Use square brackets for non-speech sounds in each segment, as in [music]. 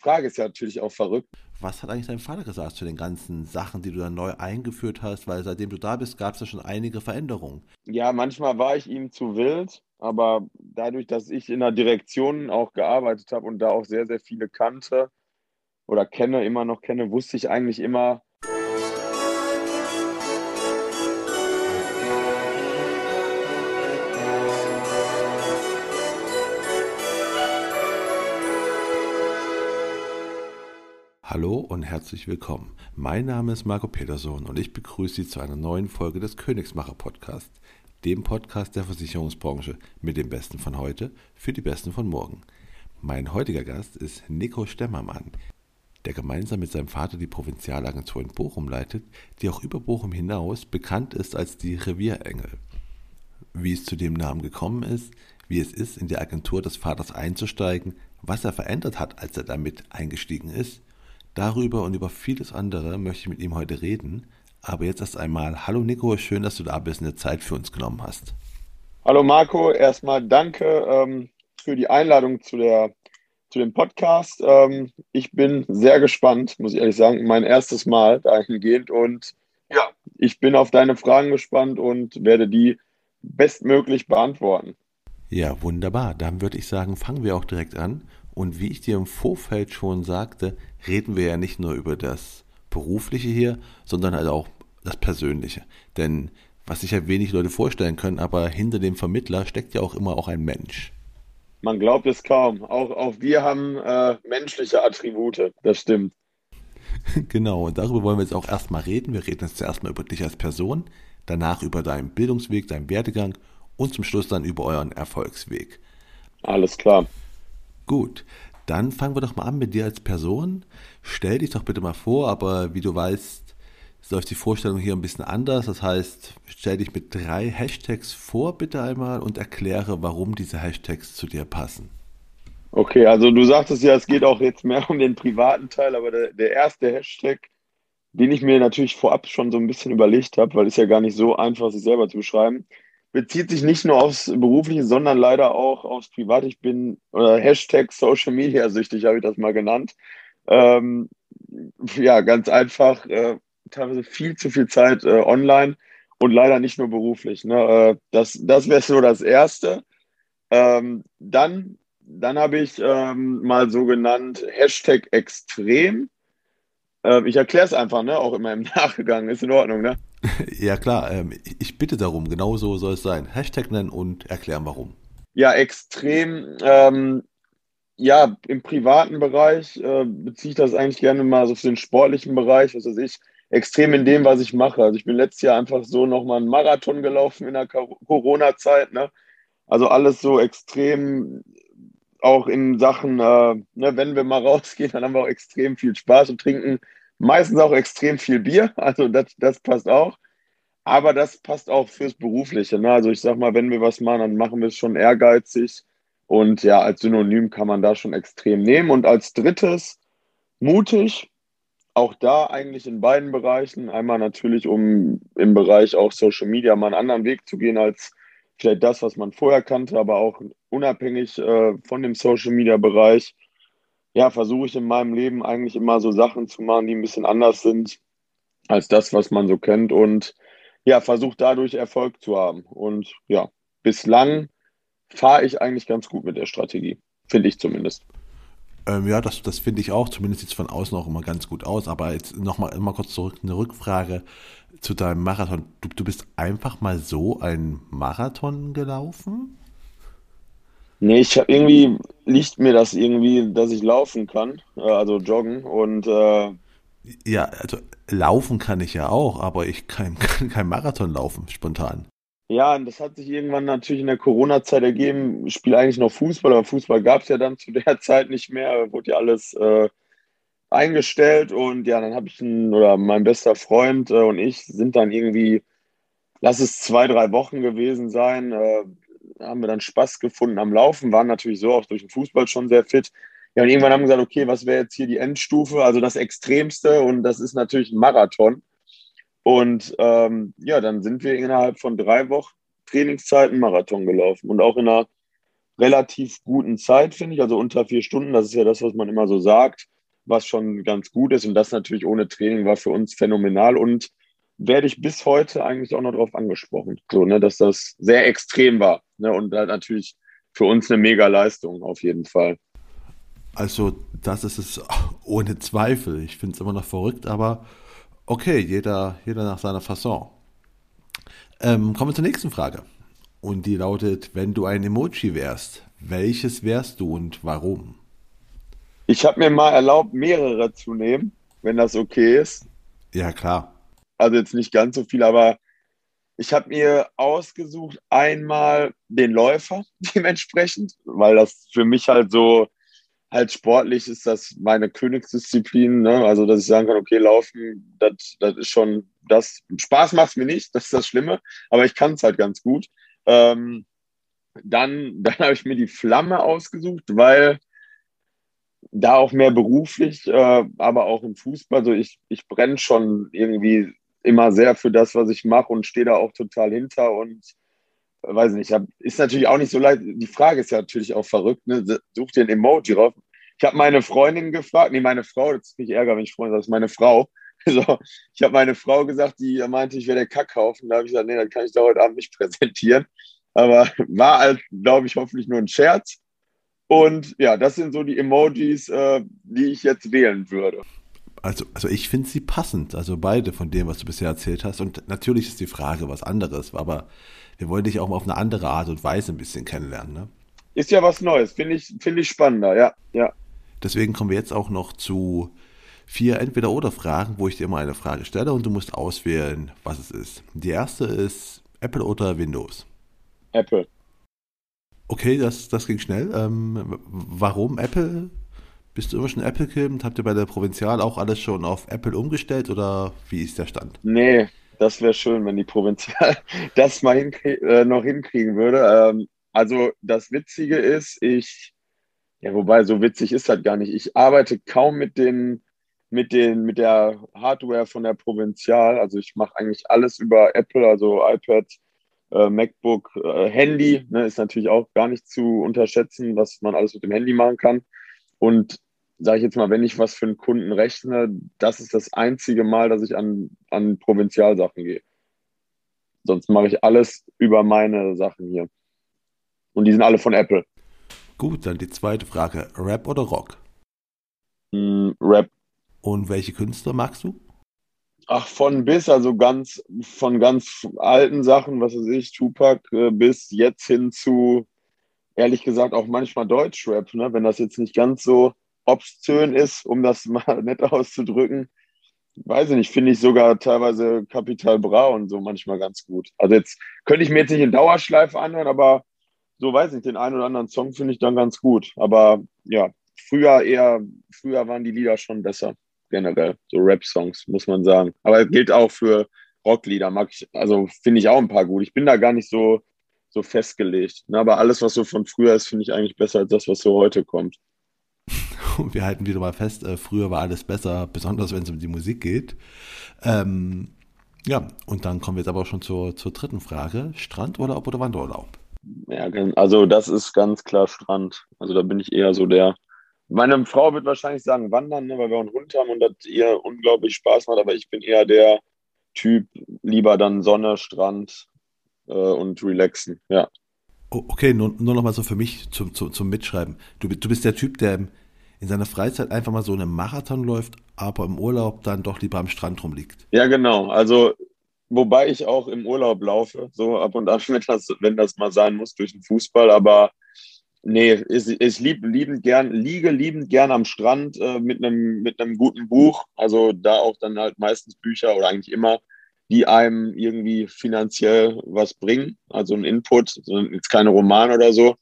Frage ist ja natürlich auch verrückt. Was hat eigentlich dein Vater gesagt zu den ganzen Sachen, die du dann neu eingeführt hast? Weil seitdem du da bist, gab es ja schon einige Veränderungen. Ja, manchmal war ich ihm zu wild, aber dadurch, dass ich in der Direktion auch gearbeitet habe und da auch sehr, sehr viele kannte oder kenne, immer noch kenne, wusste ich eigentlich immer, Hallo und herzlich willkommen. Mein Name ist Marco Peterson und ich begrüße Sie zu einer neuen Folge des Königsmacher Podcast, dem Podcast der Versicherungsbranche mit dem Besten von heute für die Besten von morgen. Mein heutiger Gast ist Nico Stemmermann, der gemeinsam mit seinem Vater die Provinzialagentur in Bochum leitet, die auch über Bochum hinaus bekannt ist als die Revierengel. Wie es zu dem Namen gekommen ist, wie es ist, in die Agentur des Vaters einzusteigen, was er verändert hat, als er damit eingestiegen ist, Darüber und über vieles andere möchte ich mit ihm heute reden. Aber jetzt erst einmal, hallo Nico, schön, dass du da bist und eine Zeit für uns genommen hast. Hallo Marco, erstmal danke ähm, für die Einladung zu, der, zu dem Podcast. Ähm, ich bin sehr gespannt, muss ich ehrlich sagen, mein erstes Mal dahingehend. Und ja, ich bin auf deine Fragen gespannt und werde die bestmöglich beantworten. Ja, wunderbar. Dann würde ich sagen, fangen wir auch direkt an. Und wie ich dir im Vorfeld schon sagte, reden wir ja nicht nur über das Berufliche hier, sondern halt auch das Persönliche. Denn was sich ja wenig Leute vorstellen können, aber hinter dem Vermittler steckt ja auch immer auch ein Mensch. Man glaubt es kaum. Auch, auch wir haben äh, menschliche Attribute, das stimmt. [laughs] genau, und darüber wollen wir jetzt auch erstmal reden. Wir reden jetzt zuerst mal über dich als Person, danach über deinen Bildungsweg, deinen Werdegang und zum Schluss dann über euren Erfolgsweg. Alles klar. Gut, dann fangen wir doch mal an mit dir als Person. Stell dich doch bitte mal vor, aber wie du weißt, läuft die Vorstellung hier ein bisschen anders. Das heißt, stell dich mit drei Hashtags vor, bitte einmal, und erkläre, warum diese Hashtags zu dir passen. Okay, also du sagtest ja, es geht auch jetzt mehr um den privaten Teil, aber der, der erste Hashtag, den ich mir natürlich vorab schon so ein bisschen überlegt habe, weil es ja gar nicht so einfach, sich selber zu beschreiben, bezieht sich nicht nur aufs Berufliche, sondern leider auch aufs Private. Ich bin äh, Hashtag Social Media süchtig, habe ich das mal genannt. Ähm, ja, ganz einfach, äh, teilweise viel zu viel Zeit äh, online und leider nicht nur beruflich. Ne? Äh, das das wäre so das Erste. Ähm, dann dann habe ich ähm, mal so genannt Hashtag extrem. Ähm, ich erkläre es einfach, ne? auch immer im [laughs] Nachgang, ist in Ordnung. Ne? [laughs] Ja klar, ähm, ich bitte darum, genau so soll es sein. Hashtag nennen und erklären warum. Ja, extrem. Ähm, ja, im privaten Bereich äh, beziehe ich das eigentlich gerne mal so für den sportlichen Bereich, was weiß ich, extrem in dem, was ich mache. Also ich bin letztes Jahr einfach so nochmal einen Marathon gelaufen in der Corona-Zeit. Ne? Also alles so extrem, auch in Sachen, äh, ne, wenn wir mal [laughs] rausgehen, dann haben wir auch extrem viel Spaß und trinken Meistens auch extrem viel Bier, [laughs] also das, das passt auch. Aber das passt auch fürs Berufliche. Ne? Also ich sag mal, wenn wir was machen, dann machen wir es schon ehrgeizig. Und ja, als Synonym kann man da schon extrem nehmen. Und als drittes mutig. Auch da eigentlich in beiden Bereichen. Einmal natürlich, um im Bereich auch Social Media mal einen anderen Weg zu gehen als vielleicht das, was man vorher kannte, aber auch unabhängig äh, von dem Social Media Bereich ja, versuche ich in meinem Leben eigentlich immer so Sachen zu machen, die ein bisschen anders sind als das, was man so kennt und ja, versuche dadurch Erfolg zu haben. Und ja, bislang fahre ich eigentlich ganz gut mit der Strategie, finde ich zumindest. Ähm, ja, das, das finde ich auch. Zumindest sieht es von außen auch immer ganz gut aus. Aber jetzt nochmal immer kurz zurück eine Rückfrage zu deinem Marathon. Du, du bist einfach mal so einen Marathon gelaufen? Nee, ich habe irgendwie, liegt mir das irgendwie, dass ich laufen kann, äh, also joggen und äh, ja, also laufen kann ich ja auch, aber ich kann, [laughs] kann kein Marathon laufen, spontan. Ja, und das hat sich irgendwann natürlich in der Corona-Zeit ergeben. Ich spiele eigentlich noch Fußball, aber Fußball gab es ja dann [laughs] zu der Zeit nicht mehr, wurde ja alles äh, eingestellt und ja, dann habe ich einen, oder mein bester Freund äh, und ich sind dann irgendwie, lass es zwei, drei Wochen gewesen sein, äh, haben wir dann Spaß gefunden am Laufen, waren natürlich so auch durch den Fußball schon sehr fit. Ja, und irgendwann haben wir gesagt, okay, was wäre jetzt hier die Endstufe, also das Extremste und das ist natürlich ein Marathon. Und ähm, ja, dann sind wir innerhalb von drei Wochen Trainingszeiten Marathon gelaufen und auch in einer relativ guten Zeit, finde ich. Also unter vier Stunden, das ist ja das, was man immer so sagt, was schon ganz gut ist. Und das natürlich ohne Training war für uns phänomenal und werde ich bis heute eigentlich auch noch darauf angesprochen, so, ne, dass das sehr extrem war. Ne, und halt natürlich für uns eine mega Leistung auf jeden Fall. Also, das ist es [laughs] ohne Zweifel. Ich finde es immer noch verrückt, aber okay, jeder, jeder nach seiner Fasson. Ähm, kommen wir zur nächsten Frage. Und die lautet, wenn du ein Emoji wärst, welches wärst du und warum? Ich habe mir mal erlaubt, mehrere zu nehmen, wenn das okay ist. Ja, klar. Also jetzt nicht ganz so viel, aber ich habe mir ausgesucht einmal den Läufer [laughs] dementsprechend, weil das für mich halt so halt sportlich ist das meine Königsdisziplin. Ne? Also, dass ich sagen kann, okay, laufen, das, ist schon das. Spaß macht es mir nicht, [laughs] das ist das Schlimme, aber ich kann es halt ganz gut. Ähm, dann [laughs] dann habe ich mir die Flamme ausgesucht, weil da auch mehr beruflich, äh, aber auch im Fußball. So ich, ich brenne schon irgendwie immer sehr für das, was ich mache und stehe da auch total hinter und äh, weiß nicht, hab, ist natürlich auch nicht so leicht. Die Frage ist ja natürlich auch verrückt, ne? Such dir ein Emoji drauf. Ich habe meine Freundin gefragt, nee, meine Frau, das ist nicht Ärger, wenn ich Freundin sage, das ist meine Frau. [laughs] So, ich habe meine Frau gesagt, die meinte, ich werde der Kackhaufen. Da habe ich gesagt, nee, das kann ich da heute Abend nicht [laughs] präsentieren. Aber war halt, glaube ich, hoffentlich nur ein Scherz. Und ja, das sind so die Emojis, äh, die ich jetzt wählen würde. Also, also ich finde sie passend, also beide von dem, was du bisher erzählt hast. Und natürlich ist die Frage was anderes, aber wir wollen dich auch mal auf eine andere Art und Weise ein bisschen kennenlernen. Ne? Ist ja was Neues, finde ich, find ich spannender, ja, ja. Deswegen kommen wir jetzt auch noch zu vier Entweder-Oder-Fragen, wo ich dir immer eine Frage stelle und du musst auswählen, was es ist. Die erste ist Apple oder Windows? Apple. Okay, das, das ging schnell. Ähm, warum Apple? Bist du immer schon Apple-Kind? Habt ihr bei der Provinzial auch alles schon auf Apple umgestellt oder wie ist der Stand? Nee, das wäre schön, wenn die Provinzial [laughs] das mal hinkrie äh, noch hinkriegen würde. Ähm, also das Witzige ist, ich, ja, wobei so witzig ist halt gar nicht. Ich arbeite kaum mit den, mit den, mit der Hardware von der Provinzial. Also ich mache eigentlich alles über Apple, also iPad, äh, MacBook, äh, Handy, ne, ist natürlich auch gar nicht zu unterschätzen, was man alles mit dem Handy machen kann. Und sage ich jetzt mal, wenn ich was für einen Kunden rechne, das ist das einzige Mal, dass ich an, an Provinzialsachen gehe. Sonst mache ich alles über meine Sachen hier. Und die sind alle von Apple. Gut, dann die zweite Frage. Rap oder Rock? Mm, Rap. Und welche Künstler magst du? Ach, von bis, also ganz, von ganz alten Sachen, was weiß ich, Tupac, äh, bis jetzt hin zu, ehrlich gesagt, auch manchmal Deutschrap, ne? wenn das jetzt nicht ganz so obszön ist, um das [laughs] mal nett auszudrücken. Weiß ich nicht, finde ich sogar teilweise Capital Bra und so manchmal ganz gut. Also jetzt könnte ich mir jetzt nicht in Dauerschleife anhören, aber so weiß ich, den einen oder anderen Song finde ich dann ganz gut. Aber ja, früher eher, früher waren die Lieder schon besser generell, so Rap-Songs, muss man sagen. Aber gilt auch für Rocklieder, mag ich, also finde ich auch ein paar gut. Ich bin da gar nicht so, so festgelegt. Ne? Aber alles, was so von früher ist, finde ich eigentlich besser als das, was so heute kommt. [laughs] Wir halten wieder mal fest, äh, früher war alles besser, besonders wenn es um die Musik geht. Ähm, ja, und dann kommen wir jetzt aber auch schon zur, zur dritten Frage. Strandurlaub oder Wanderurlaub? Ja, also das ist ganz klar Strand. Also da bin ich eher so der meine Frau wird wahrscheinlich sagen Wandern, ne, weil wir einen Hund haben und das ihr unglaublich Spaß macht, aber ich bin eher der Typ, lieber dann Sonne, Strand äh, und relaxen, ja. Okay, nur, nur noch mal so für mich zum, zum, zum Mitschreiben. Du, du bist der Typ, der in seiner Freizeit einfach mal so einen Marathon läuft, aber im Urlaub dann doch lieber am Strand rumliegt. Ja, genau. Also, wobei ich auch im Urlaub laufe, so ab und an, [laughs] wenn das, wenn das mal sein muss, durch den Fußball, aber Nee, ich, ich lieb, liebend gern, liege liebend gern am Strand äh, mit einem mit einem guten Buch. Also da auch dann halt meistens Bücher oder eigentlich immer, die einem irgendwie finanziell was bringen. Also ein Input, jetzt keine Roman oder so.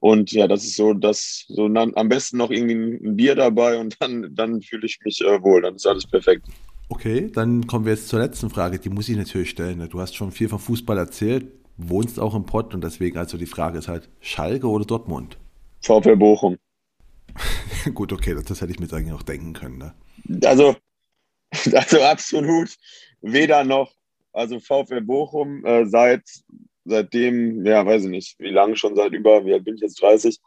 Und ja, das ist so, das so am besten noch irgendwie ein Bier dabei und dann, dann fühle ich mich äh, wohl. Dann ist alles perfekt. Okay, dann kommen wir jetzt zur letzten Frage. Die muss ich natürlich stellen. Du hast schon viel vom Fußball erzählt wohnst auch im Pott und deswegen also die Frage ist halt Schalke oder Dortmund? VfL Bochum. [laughs] Gut, okay, das, das, hätte ich mir eigentlich auch denken können. Ne? Also, [laughs] also absolut weder noch. Also VfL Bochum äh, seit seitdem, ja, weiß ich nicht, wie lange schon, seit über, wie alt bin ich jetzt, 30,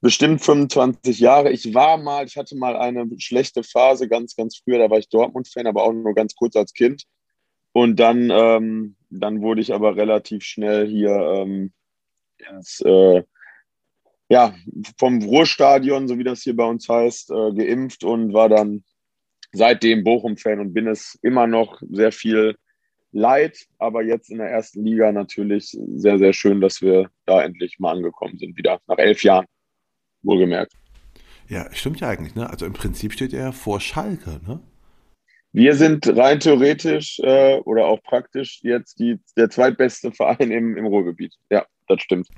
bestimmt 25 Jahre. Ich war mal, ich hatte mal eine schlechte Phase ganz, ganz früher, da war ich Dortmund-Fan, aber auch nur ganz kurz als Kind. Und dann, ähm, dann wurde ich aber relativ schnell hier ähm, ins, äh, ja, vom Ruhrstadion, so wie das hier bei uns heißt, äh, geimpft und war dann seitdem Bochum-Fan und bin es immer noch sehr viel leid, aber jetzt in der ersten Liga natürlich sehr, sehr schön, dass wir da endlich mal angekommen sind, wieder nach elf Jahren, wohlgemerkt. Ja, stimmt ja eigentlich, ne? Also im Prinzip steht er vor Schalke, ne? Wir sind rein theoretisch äh, oder auch praktisch jetzt die, der zweitbeste Verein im, im Ruhrgebiet. Ja, das stimmt.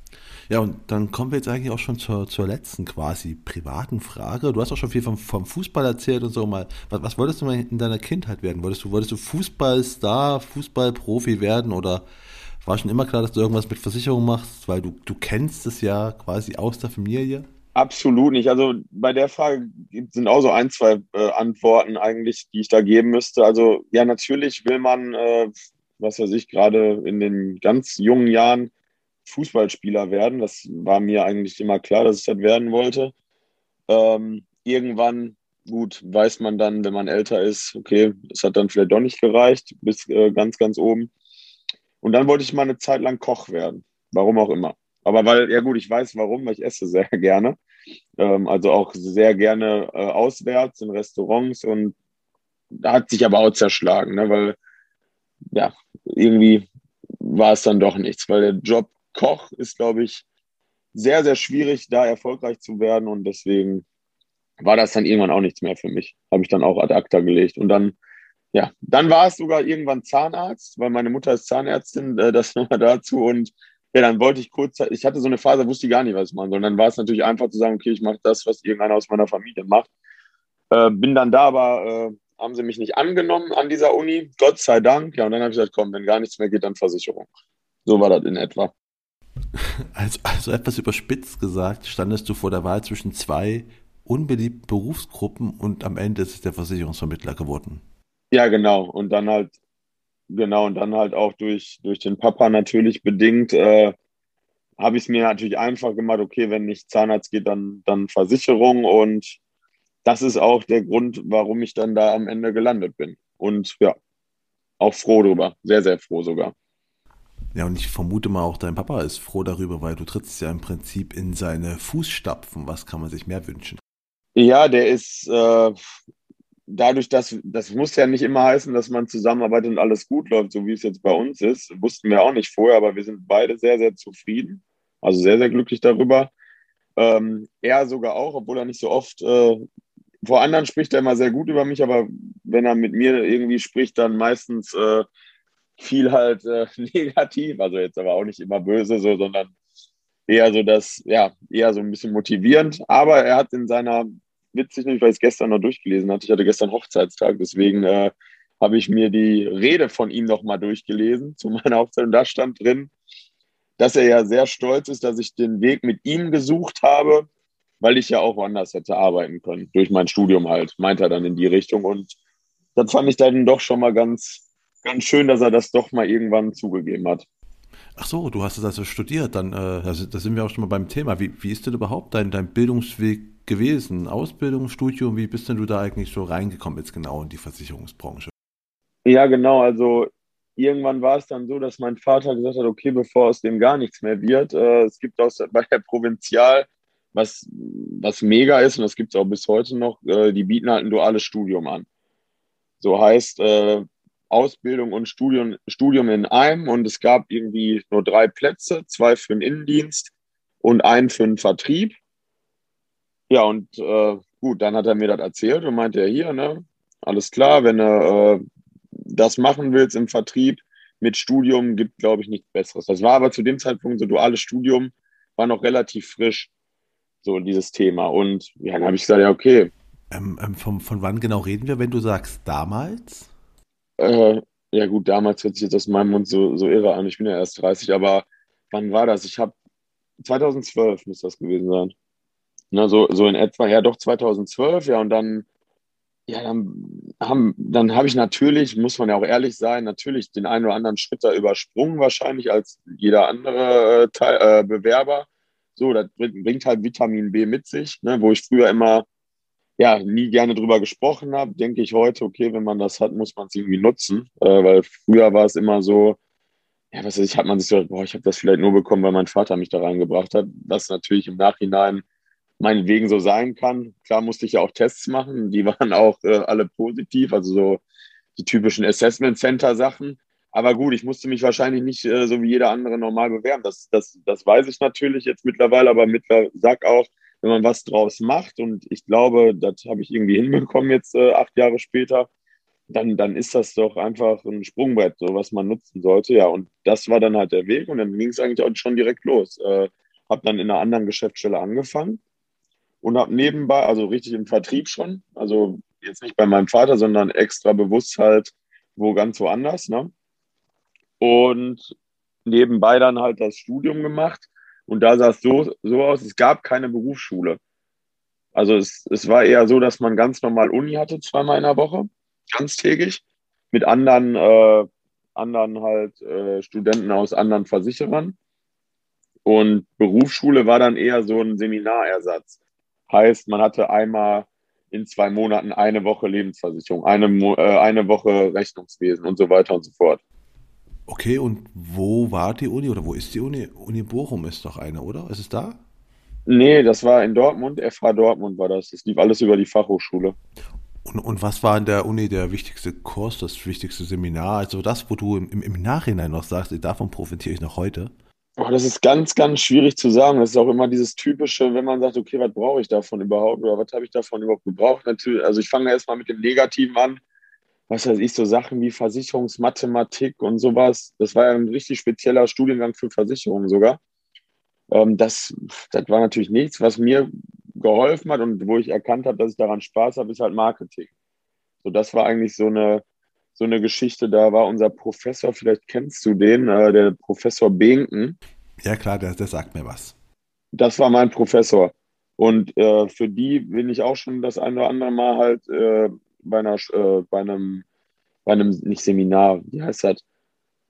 Ja, und dann kommen wir jetzt eigentlich auch schon zur, zur letzten quasi privaten Frage. Du hast auch schon viel vom, vom Fußball erzählt und so mal. Was, was wolltest du mal in deiner Kindheit werden? Wolltest du, wolltest du Fußballstar, Fußballprofi werden oder war schon immer klar, dass du irgendwas mit Versicherung machst, weil du, du kennst es ja quasi aus der Familie? Absolut nicht. Also bei der Frage sind auch so ein, zwei äh, Antworten eigentlich, die ich da geben müsste. Also ja, natürlich will man, äh, was weiß ich, gerade in den ganz jungen Jahren Fußballspieler werden. Das war mir eigentlich immer klar, dass ich das werden wollte. Ähm, irgendwann, gut, weiß man dann, wenn man älter ist, okay, es hat dann vielleicht doch nicht gereicht, bis äh, ganz, ganz oben. Und dann wollte ich mal eine Zeit lang Koch werden. Warum auch immer. Aber weil, ja gut, ich weiß warum, weil ich esse sehr [laughs] gerne. Ähm, also auch sehr gerne äh, auswärts in Restaurants und da hat sich aber auch zerschlagen, ne? weil ja, irgendwie war es dann doch nichts, weil der Job Koch ist, glaube ich, sehr, sehr schwierig, da erfolgreich zu werden und deswegen war das dann irgendwann auch nichts mehr für mich. Habe ich dann auch ad acta gelegt und dann ja, dann war es sogar irgendwann Zahnarzt, weil meine Mutter ist Zahnärztin, äh, das [laughs] nochmal dazu. Und ja, dann wollte ich kurz, ich hatte so eine Phase, wusste ich gar nicht, was ich machen soll. Und dann war es natürlich einfach zu sagen, okay, ich mache das, was irgendeiner aus meiner Familie macht. Äh, bin dann da, aber äh, haben sie mich nicht angenommen an dieser Uni, Gott sei Dank. Ja, und dann habe ich gesagt, komm, wenn gar nichts mehr geht, dann Versicherung. So war das in etwa. [laughs] Also, also etwas überspitzt gesagt, standest du vor der Wahl zwischen zwei unbeliebten Berufsgruppen und am Ende ist es der Versicherungsvermittler geworden. Ja, genau. Und dann halt Genau, und dann halt auch durch, durch den Papa natürlich bedingt, äh, habe ich es mir natürlich einfach gemacht, okay, wenn nicht Zahnarzt geht, dann, dann Versicherung. Und das ist auch der Grund, warum ich dann da am Ende gelandet bin. Und ja, auch froh darüber, sehr, sehr froh sogar. Ja, und ich vermute mal auch, dein Papa ist froh darüber, weil du trittst ja im Prinzip in seine Fußstapfen. Was kann man sich mehr wünschen? Ja, der ist, äh, dadurch, dass das muss ja nicht immer heißen, dass man zusammenarbeitet und alles gut läuft, so wie es jetzt bei uns ist, wussten wir auch nicht vorher, aber wir sind beide sehr, sehr zufrieden, also sehr, sehr glücklich darüber. Ähm, er sogar auch, obwohl er nicht so oft äh, vor anderen spricht er immer sehr gut über mich, aber wenn er mit mir irgendwie spricht, dann meistens äh, viel halt äh, [laughs] negativ, also jetzt aber auch nicht immer böse, so, sondern eher so das, ja, eher so ein bisschen motivierend. Aber er hat in seiner witzig, weil ich es gestern noch durchgelesen hatte. Ich hatte gestern Hochzeitstag, deswegen äh, habe ich mir die Rede von ihm nochmal durchgelesen zu meiner Hochzeit. Und da stand drin, dass er ja sehr stolz ist, dass ich den Weg mit ihm gesucht habe, weil ich ja auch woanders hätte arbeiten können, durch mein Studium halt, meint er dann in die Richtung. Und das fand ich dann doch schon mal ganz, ganz schön, dass er das doch mal irgendwann zugegeben hat. Ach so, du hast es also studiert, dann äh, da sind wir auch schon mal beim Thema. Wie, wie ist denn überhaupt dein, dein Bildungsweg gewesen? Ausbildung, Studium, wie bist denn du da eigentlich so reingekommen jetzt genau in die Versicherungsbranche? Ja, genau. Also irgendwann war es dann so, dass mein Vater gesagt hat, okay, bevor aus dem gar nichts mehr wird, äh, es gibt aus, bei der Provinzial, was, was mega ist, und das gibt es auch bis heute noch, äh, die bieten halt ein duales Studium an. So heißt äh, Ausbildung und Studium, Studium in einem und es gab irgendwie nur drei Plätze, zwei für den Innendienst und einen für den Vertrieb. Ja, und äh, gut, dann hat er mir das erzählt und meinte, ja, hier, ne, alles klar, wenn du äh, das machen willst im Vertrieb mit Studium, gibt, glaube ich, nichts Besseres. Das war aber zu dem Zeitpunkt so duales Studium, war noch relativ frisch, so dieses Thema. Und ja, dann habe ich gesagt, ja, okay. Ähm, ähm, von, von wann genau reden wir, wenn du sagst damals? Äh, ja, gut, damals hört sich jetzt aus meinem Mund so, so irre an. Ich bin ja erst 30, aber wann war das? Ich habe 2012 muss das gewesen sein. Na, so, so in etwa, ja doch 2012, ja, und dann, Ja, dann haben, dann habe ich natürlich, muss man ja auch ehrlich sein, natürlich den einen oder anderen Schritt da übersprungen, wahrscheinlich als jeder andere äh, Teil, äh, Bewerber. So, das bringt halt Vitamin B mit sich, ne, wo ich früher immer ja nie gerne drüber gesprochen habe, denke ich heute, okay, wenn man das hat, muss man es irgendwie nutzen. Äh, weil früher war es immer so, ja, was weiß ich, hat man sich so, boah, ich habe das vielleicht nur bekommen, weil mein Vater mich da reingebracht hat. Was natürlich im Nachhinein meinetwegen so sein kann. Klar musste ich ja auch Tests machen, die [laughs] waren auch äh, alle positiv, also so die typischen Assessment Center Sachen. Aber gut, ich musste mich wahrscheinlich nicht äh, so wie jeder andere normal bewerben. Das, das, das weiß ich natürlich jetzt mittlerweile, aber mittlerweile sag auch, wenn man was draus macht und ich glaube, das habe ich irgendwie hinbekommen jetzt äh, acht Jahre später, dann, dann ist das doch einfach ein Sprungbrett, so was man nutzen sollte. Ja, und das war dann halt der Weg und dann ging es eigentlich auch schon direkt los. Äh, habe dann in einer anderen Geschäftsstelle angefangen und habe nebenbei, also richtig im Vertrieb schon, also jetzt nicht bei meinem Vater, sondern extra bewusst halt wo ganz woanders. Ne? Und nebenbei dann halt das Studium gemacht. Und da sah es so, so aus, es gab keine Berufsschule. Also es, es war eher so, dass man ganz normal Uni hatte, zweimal in der Woche, ganztägig, mit anderen, äh, anderen halt äh, Studenten aus anderen Versicherern. Und Berufsschule war dann eher so ein Seminarersatz. Heißt, man hatte einmal in zwei Monaten eine Woche Lebensversicherung, eine, äh, eine Woche Rechnungswesen und so weiter und so fort. Okay, und wo war die Uni oder wo ist die Uni? Uni Bochum ist doch eine, oder? Ist es da? Nee, das war in Dortmund, FH Dortmund war das. Das lief alles über die Fachhochschule. Und, und was war in der Uni der wichtigste Kurs, das wichtigste Seminar? Also das, wo du im, im Nachhinein noch sagst, davon profitiere ich noch heute? Oh, das ist ganz, ganz schwierig zu sagen. Das ist auch immer dieses typische, wenn man sagt, okay, was brauche ich davon überhaupt oder was habe ich davon überhaupt gebraucht? Natürlich, also ich fange erstmal mit dem Negativen an. Was weiß ich, so Sachen wie Versicherungsmathematik und sowas. Das war ja ein richtig spezieller Studiengang für Versicherungen sogar. Ähm, das, das war natürlich nichts, was mir geholfen hat und wo ich erkannt habe, dass ich daran Spaß habe, ist halt Marketing. So, das war eigentlich so eine, so eine Geschichte, da war unser Professor, vielleicht kennst du den, äh, der Professor Benken. Ja klar, der, der sagt mir was. Das war mein Professor. Und äh, für die bin ich auch schon das eine oder andere Mal halt äh, bei, einer, äh, bei, einem, bei einem, nicht Seminar, wie heißt das?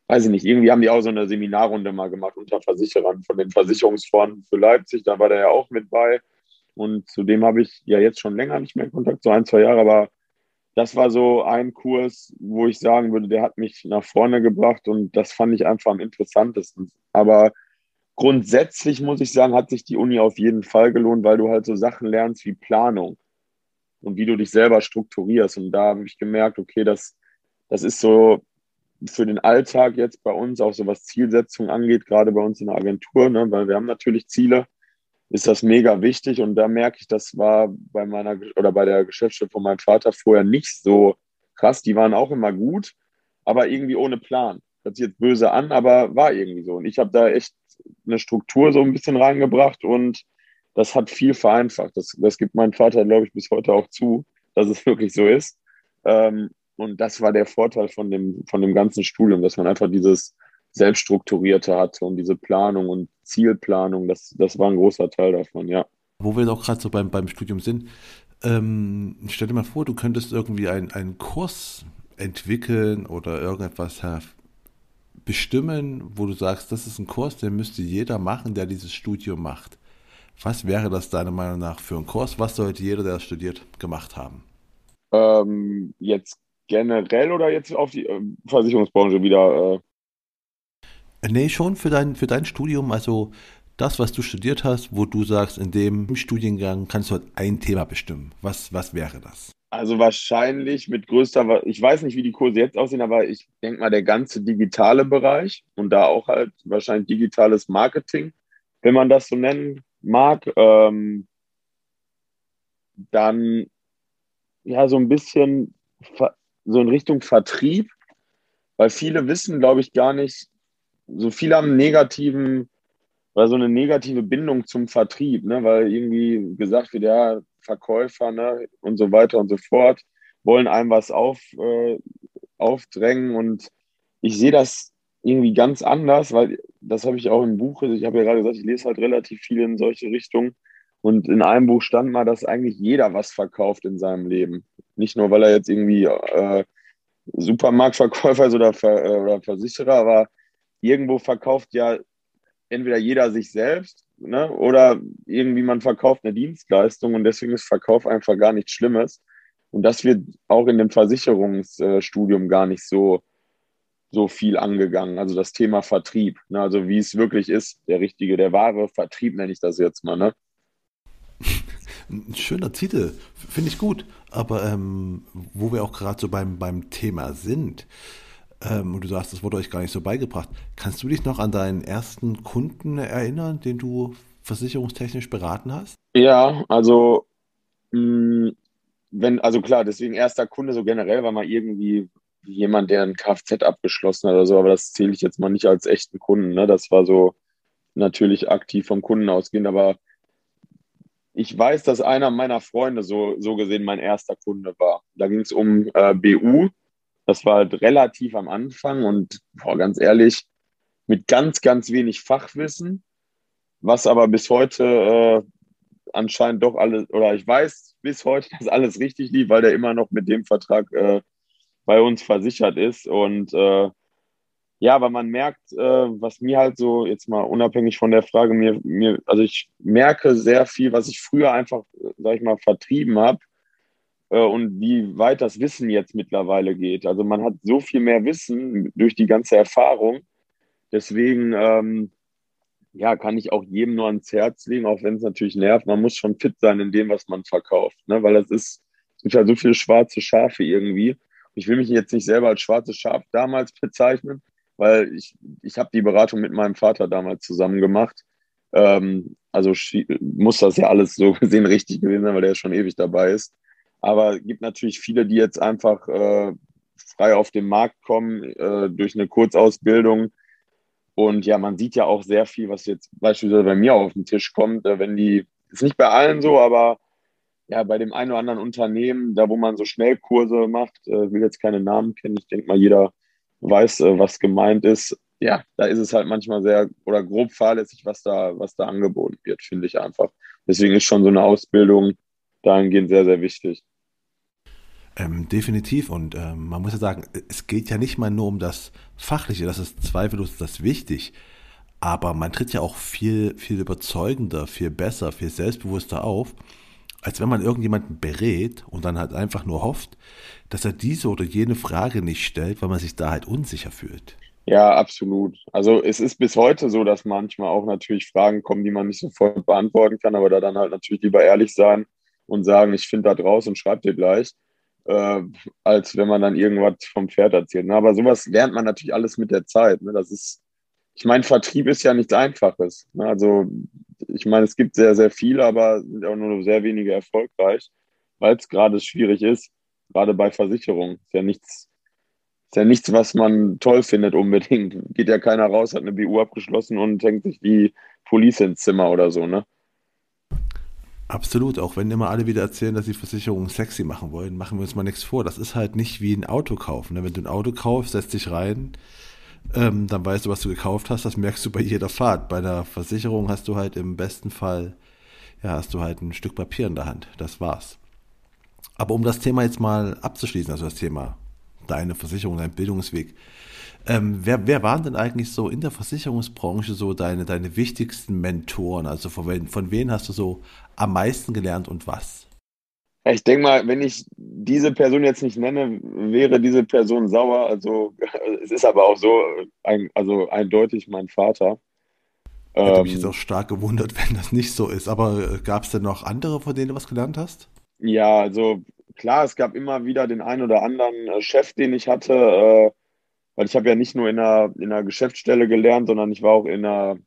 Weiß ich nicht, irgendwie haben die auch so eine Seminarrunde mal gemacht unter Versicherern von den Versicherungsfonds für Leipzig, da war der ja auch mit bei. Und zudem habe ich ja jetzt schon länger nicht mehr Kontakt, so ein, zwei Jahre, aber das war so ein Kurs, wo ich sagen würde, der hat mich nach vorne gebracht und das fand ich einfach am interessantesten. Aber grundsätzlich muss ich sagen, hat sich die Uni auf jeden Fall gelohnt, weil du halt so Sachen lernst wie Planung und wie du dich selber strukturierst. Und da habe ich gemerkt, okay, das, das ist so für den Alltag jetzt bei uns, auch so was Zielsetzung angeht, gerade bei uns in der Agentur, ne, weil wir haben natürlich Ziele ist das mega wichtig. Und da merke ich, das war bei meiner oder bei der Geschäftsstelle von meinem Vater vorher nicht so krass. Die waren auch immer gut, aber irgendwie ohne Plan. Hört sich jetzt böse an, aber war irgendwie so. Und ich habe da echt eine Struktur so ein bisschen reingebracht und das hat viel vereinfacht. Das, das gibt mein Vater, glaube ich, bis heute auch zu, dass es wirklich so ist. Ähm, und das war der Vorteil von dem, von dem ganzen Studium, dass man einfach dieses Selbststrukturierte hatte und diese Planung und Zielplanung, das, das war ein großer Teil davon, ja. Wo wir doch gerade so beim, beim Studium sind, ähm, stell dir mal vor, du könntest irgendwie ein, einen Kurs entwickeln oder irgendetwas bestimmen, wo du sagst, das ist ein Kurs, den müsste jeder machen, der dieses Studium macht. Was wäre das deiner Meinung nach für ein Kurs? Was sollte jeder, der das studiert, gemacht haben? Ähm, jetzt generell oder jetzt auf die äh, Versicherungsbranche wieder? Äh Nee, schon für dein, für dein Studium, also das, was du studiert hast, wo du sagst, in dem Studiengang kannst du halt ein Thema bestimmen. Was, was wäre das? Also wahrscheinlich mit größter, ich weiß nicht, wie die Kurse jetzt aussehen, aber ich denke mal, der ganze digitale Bereich und da auch halt wahrscheinlich digitales Marketing, wenn man das so nennen mag, ähm, dann ja so ein bisschen so in Richtung Vertrieb, weil viele wissen, glaube ich, gar nicht, so viele haben negativen oder so eine negative Bindung zum Vertrieb, ne? weil irgendwie gesagt wird, ja, Verkäufer ne? und so weiter und so fort wollen einem was auf, äh, aufdrängen und ich sehe das irgendwie ganz anders, weil das habe ich auch im Buch, ich habe ja gerade gesagt, ich lese halt relativ viel in solche Richtungen und in einem Buch stand mal, dass eigentlich jeder was verkauft in seinem Leben. Nicht nur, weil er jetzt irgendwie äh, Supermarktverkäufer ist oder, Ver, äh, oder Versicherer, aber irgendwo verkauft ja entweder jeder sich selbst ne, oder irgendwie man verkauft eine Dienstleistung und deswegen ist Verkauf einfach gar nichts Schlimmes. Und das wird auch in dem Versicherungsstudium gar nicht so, so viel angegangen. Also das Thema Vertrieb. Ne? Also wie es wirklich ist, der richtige, der wahre Vertrieb nenne ich das jetzt mal. Ne? Ein schöner Titel, finde ich gut. Aber ähm, wo wir auch gerade so beim, beim Thema sind, ähm, und du sagst, das wurde euch gar nicht so beigebracht, kannst du dich noch an deinen ersten Kunden erinnern, den du versicherungstechnisch beraten hast? Ja, also mh, wenn, also klar, deswegen erster Kunde so generell war mal irgendwie jemand, der ein Kfz abgeschlossen hat oder so, aber das zähle ich jetzt mal nicht als echten Kunden. Ne? Das war so natürlich aktiv vom Kunden ausgehend, aber ich weiß, dass einer meiner Freunde so, so gesehen mein erster Kunde war. Da ging es um äh, BU. Das war halt relativ am Anfang und boah, ganz ehrlich, mit ganz, ganz wenig Fachwissen, was aber bis heute äh, anscheinend doch alles, oder ich weiß bis heute, [laughs] dass alles richtig lief, weil der immer noch mit dem Vertrag äh, bei uns versichert ist. Und äh, ja, aber man merkt, äh, was mir halt so, jetzt mal unabhängig von der Frage, mir, mir, also ich merke sehr viel, was ich früher einfach, sag ich mal, vertrieben habe äh, und wie weit das Wissen jetzt mittlerweile geht. Also man hat so viel mehr Wissen durch die ganze Erfahrung. Deswegen, ähm, ja, kann ich auch jedem nur ans Herz legen, auch wenn es natürlich nervt. Man muss schon fit sein in dem, was man verkauft, ne? weil das ist, es gibt halt so viele schwarze Schafe irgendwie. Ich will mich jetzt nicht selber als schwarzes Schaf damals bezeichnen, weil ich, ich habe die Beratung mit meinem Vater damals zusammen gemacht. Ähm, also muss das ja alles so [laughs] gesehen richtig gewesen sein, weil der schon ewig dabei ist. Aber es gibt natürlich viele, die jetzt einfach äh, frei auf den Markt kommen äh, durch eine Kurzausbildung. Und ja, man sieht ja auch sehr viel, was jetzt beispielsweise bei mir auf den Tisch kommt, äh, wenn die, ist nicht bei allen so, aber ja, bei dem einen oder anderen Unternehmen, da wo man so Schnellkurse macht, äh, will jetzt keine Namen kennen, ich denke mal, jeder weiß, äh, was gemeint ist. Ja, da ist es halt manchmal sehr oder grob fahrlässig, was da, was da angeboten wird, finde ich einfach. Deswegen ist schon so eine Ausbildung dahingehend sehr, sehr wichtig. Ähm, definitiv. Und ähm, man muss ja sagen, es geht ja nicht mal nur um das Fachliche, das ist zweifellos das wichtig. Aber man tritt ja auch viel, viel überzeugender, viel besser, viel selbstbewusster auf, als wenn man irgendjemanden berät und dann halt einfach nur hofft, dass er diese oder jene Frage nicht stellt, weil man sich da halt unsicher fühlt. Ja, absolut. Also es ist bis heute so, dass manchmal auch natürlich Fragen kommen, die man nicht sofort beantworten kann, aber da dann halt natürlich lieber ehrlich sein und sagen, ich finde da draus und schreib dir gleich, äh, als wenn man dann irgendwas vom Pferd erzählt. Aber sowas lernt man natürlich alles mit der Zeit. Ne? Das ist, ich meine, Vertrieb ist ja nichts Einfaches. Ne? Also ich meine, es gibt sehr, sehr viele, aber sind auch nur sehr wenige erfolgreich, weil es gerade schwierig ist, gerade bei Versicherungen. Ist ja nichts, ist ja nichts, was man toll findet unbedingt. Geht ja keiner raus, hat eine BU abgeschlossen und hängt sich die Police ins Zimmer oder so, ne? Absolut, auch wenn immer alle wieder erzählen, dass sie Versicherungen sexy machen wollen, machen wir uns mal nichts vor. Das ist halt nicht wie ein Auto kaufen. Ne? Wenn du ein Auto kaufst, setzt dich rein, ähm, dann weißt du, was du gekauft hast, das merkst du bei jeder Fahrt. Bei einer Versicherung hast du halt im besten Fall, ja, hast du halt ein Stück Papier in der Hand. Das war's. Aber um das Thema jetzt mal abzuschließen, also das Thema deine Versicherung, dein Bildungsweg, ähm, wer, wer waren denn eigentlich so in der Versicherungsbranche so deine, deine wichtigsten Mentoren? Also von, von wem hast du so am meisten gelernt und was? Ich denke mal, wenn ich diese Person jetzt nicht nenne, wäre diese Person sauer. Also [laughs] es ist aber auch so, ein, also eindeutig mein Vater. Hätte ähm, mich jetzt auch stark gewundert, [laughs] wenn das nicht so ist. Aber äh, gab es denn noch andere, von denen du was gelernt hast? Ja, also klar, es gab immer wieder den einen oder anderen äh, Chef, den ich hatte, äh, weil ich habe ja nicht nur in einer, in einer Geschäftsstelle gelernt, sondern ich war auch in einer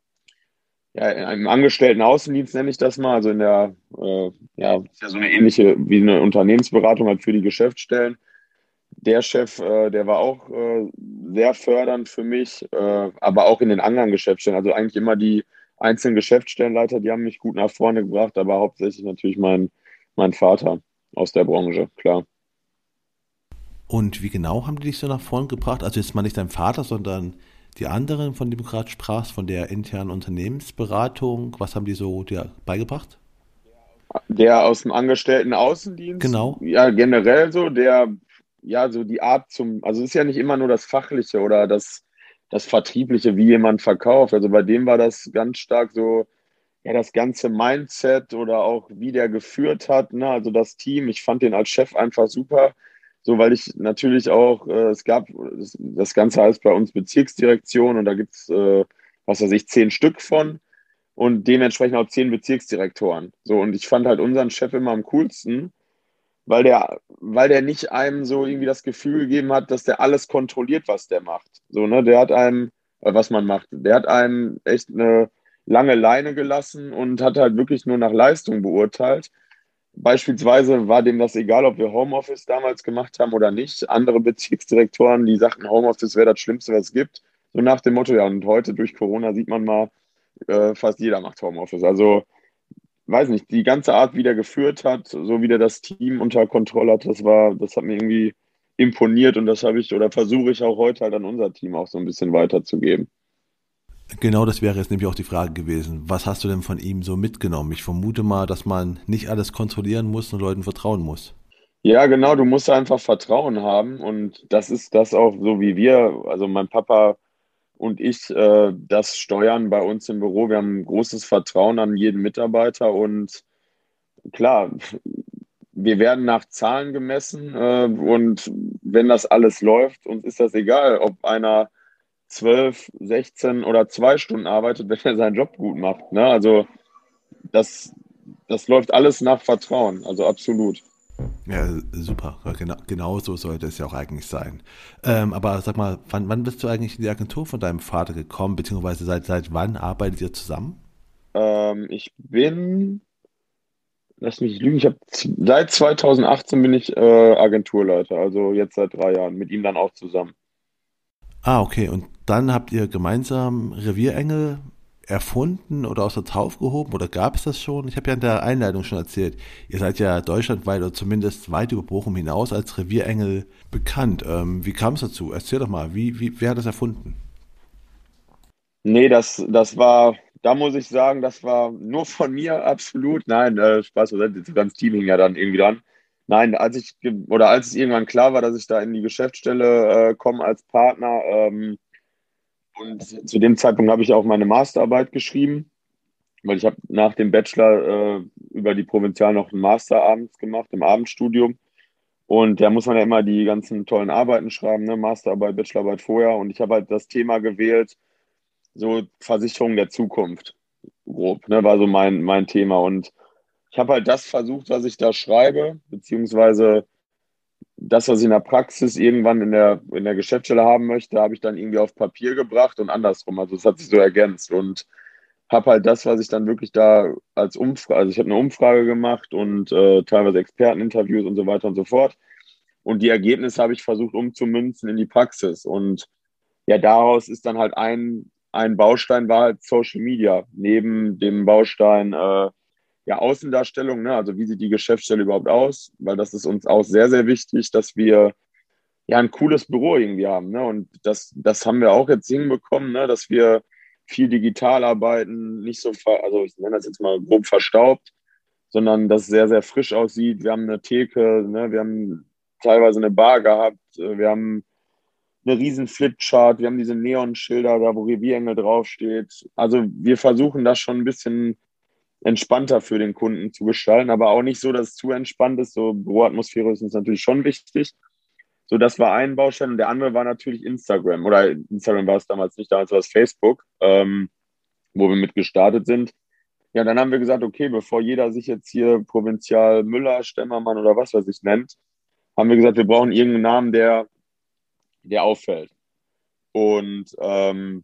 ja, im Angestellten-Außendienst nenne ich das mal, also in der, äh, ja, ist ja so eine ähnliche wie eine Unternehmensberatung halt für die Geschäftsstellen. Der Chef, äh, der war auch äh, sehr fördernd für mich, äh, aber auch in den anderen Geschäftsstellen. Also eigentlich immer die einzelnen Geschäftsstellenleiter, die haben mich gut nach vorne gebracht, aber hauptsächlich natürlich mein, mein Vater aus der Branche, klar. Und wie genau haben die dich so nach vorne gebracht? Also jetzt mal nicht dein Vater, sondern die anderen, von denen du gerade sprachst, von der internen Unternehmensberatung, was haben die so dir beigebracht? Der aus dem Angestellten Außendienst? Genau. Ja, generell so, der, ja, so die Art zum, also es ist ja nicht immer nur das Fachliche oder das, das Vertriebliche, wie jemand verkauft. Also bei dem war das ganz stark so, ja, das ganze Mindset oder auch wie der geführt hat, ne? also das Team. Ich fand den als Chef einfach super, so weil ich natürlich auch, äh, es gab, das, Ganze heißt bei uns Bezirksdirektion und da gibt es, äh, was weiß ich, zehn Stück von und dementsprechend auch zehn Bezirksdirektoren. So, und ich fand halt unseren Chef immer am coolsten, weil der, weil der nicht einem so irgendwie das Gefühl gegeben hat, dass der alles kontrolliert, was der macht. So, ne, der hat einem, äh, was man macht, der hat einem echt eine lange Leine gelassen und hat halt wirklich nur nach Leistung beurteilt. Beispielsweise war dem das egal, ob wir Homeoffice damals gemacht haben oder nicht. Andere Bezirksdirektoren, die sagten, Homeoffice wäre das Schlimmste, was es gibt. So nach dem Motto, ja, und heute durch Corona sieht man mal, äh, fast jeder macht Homeoffice. Also, weiß nicht, die ganze Art, wie der geführt hat, so wie der das Team unter Kontrolle hat, das war, das hat mir irgendwie imponiert und das habe ich oder versuche ich auch heute halt an unser Team auch so ein bisschen weiterzugeben. Genau das wäre jetzt nämlich auch die Frage gewesen. Was hast du denn von ihm so mitgenommen? Ich vermute mal, dass man nicht alles kontrollieren muss und Leuten vertrauen muss. Ja, genau, du musst einfach Vertrauen haben und das ist das auch so wie wir, also mein Papa und ich äh, das steuern bei uns im Büro. Wir haben großes Vertrauen an jeden Mitarbeiter und klar, wir werden nach Zahlen gemessen äh, und wenn das alles läuft, uns ist das egal, ob einer 12, 16 oder zwei Stunden arbeitet, wenn er seinen Job gut macht. Ne? Also das, das läuft alles nach Vertrauen, also absolut. Ja, super. Genau, genau so sollte es ja auch eigentlich sein. Ähm, aber sag mal, wann, wann bist du eigentlich in die Agentur von deinem Vater gekommen, beziehungsweise seit, seit wann arbeitet ihr zusammen? Ähm, ich bin, lass mich lügen, ich habe seit 2018 bin ich äh, Agenturleiter, also jetzt seit drei Jahren, mit ihm dann auch zusammen. Ah, okay. Und dann habt ihr gemeinsam Revierengel erfunden oder aus der Taufe gehoben oder gab es das schon? Ich habe ja in der Einleitung schon erzählt, ihr seid ja deutschlandweit oder zumindest weit über Bochum hinaus als Revierengel bekannt. Ähm, wie kam es dazu? Erzähl doch mal, wie, wie, wer hat das erfunden? Nee, das, das war, da muss ich sagen, das war nur von mir [laughs] absolut. Nein, äh, Spaß, das ganze Team hing ja dann irgendwie dran. Nein, als ich oder als es irgendwann klar war, dass ich da in die Geschäftsstelle äh, komme als Partner, ähm, und zu dem Zeitpunkt habe ich auch meine Masterarbeit geschrieben, weil ich habe nach dem Bachelor äh, über die Provinzial noch einen Master abends gemacht, im Abendstudium. Und da muss man ja immer die ganzen tollen Arbeiten schreiben, ne? Masterarbeit, Bachelorarbeit vorher. Und ich habe halt das Thema gewählt, so Versicherung der Zukunft, grob, ne? war so mein, mein Thema. Und ich habe halt das versucht, was ich da schreibe, beziehungsweise das, was ich in der Praxis irgendwann in der, in der Geschäftsstelle haben möchte, habe ich dann irgendwie auf Papier gebracht und andersrum. Also es hat sich so ergänzt und habe halt das, was ich dann wirklich da als Umfrage, also ich habe eine Umfrage gemacht und äh, teilweise Experteninterviews und so weiter und so fort. Und die Ergebnisse habe ich versucht umzumünzen in die Praxis. Und ja, daraus ist dann halt ein, ein Baustein war halt Social Media. Neben dem Baustein äh, ja, Außendarstellung, ne? also wie sieht die Geschäftsstelle überhaupt aus, weil das ist uns auch sehr, sehr wichtig, dass wir ja ein cooles Büro irgendwie haben. Ne? Und das, das haben wir auch jetzt hinbekommen, ne? dass wir viel digital arbeiten, nicht so, also ich nenne das jetzt mal grob verstaubt, sondern dass es sehr, sehr frisch aussieht. Wir haben eine Theke, ne? wir haben teilweise eine Bar gehabt, wir haben eine riesen Flipchart, wir haben diese Neonschilder da, wo Revierengel draufsteht. Also wir versuchen das schon ein bisschen entspannter für den Kunden zu gestalten, aber auch nicht so, dass es zu entspannt ist. So Büroatmosphäre ist uns natürlich schon wichtig. So, das war ein Baustein und der andere war natürlich Instagram. Oder Instagram war es damals nicht, damals war es Facebook, ähm, wo wir mit gestartet sind. Ja, dann haben wir gesagt, okay, bevor jeder sich jetzt hier Provinzial Müller, Stemmermann oder was weiß ich nennt, haben wir gesagt, wir brauchen irgendeinen Namen, der, der auffällt. Und ähm,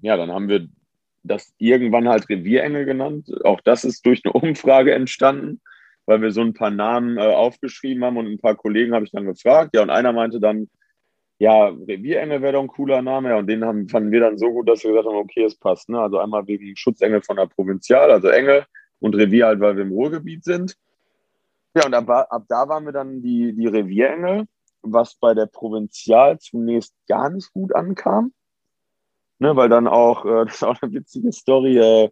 ja, dann haben wir das irgendwann halt Revierengel genannt. Auch das ist durch eine Umfrage entstanden, weil wir so ein paar Namen äh, aufgeschrieben haben und ein paar Kollegen habe ich dann gefragt. Ja, und einer meinte dann, ja, Revierengel wäre doch ein cooler Name. Ja, und den haben, fanden wir dann so gut, dass wir gesagt haben, okay, es passt. Ne? Also einmal wegen Schutzengel von der Provinzial, also Engel und Revier halt, weil wir im Ruhrgebiet sind. Ja, und ab, ab da waren wir dann die, die Revierengel, was bei der Provinzial zunächst gar nicht gut ankam ne, weil dann auch, äh, [laughs] das ist auch eine witzige Story, äh,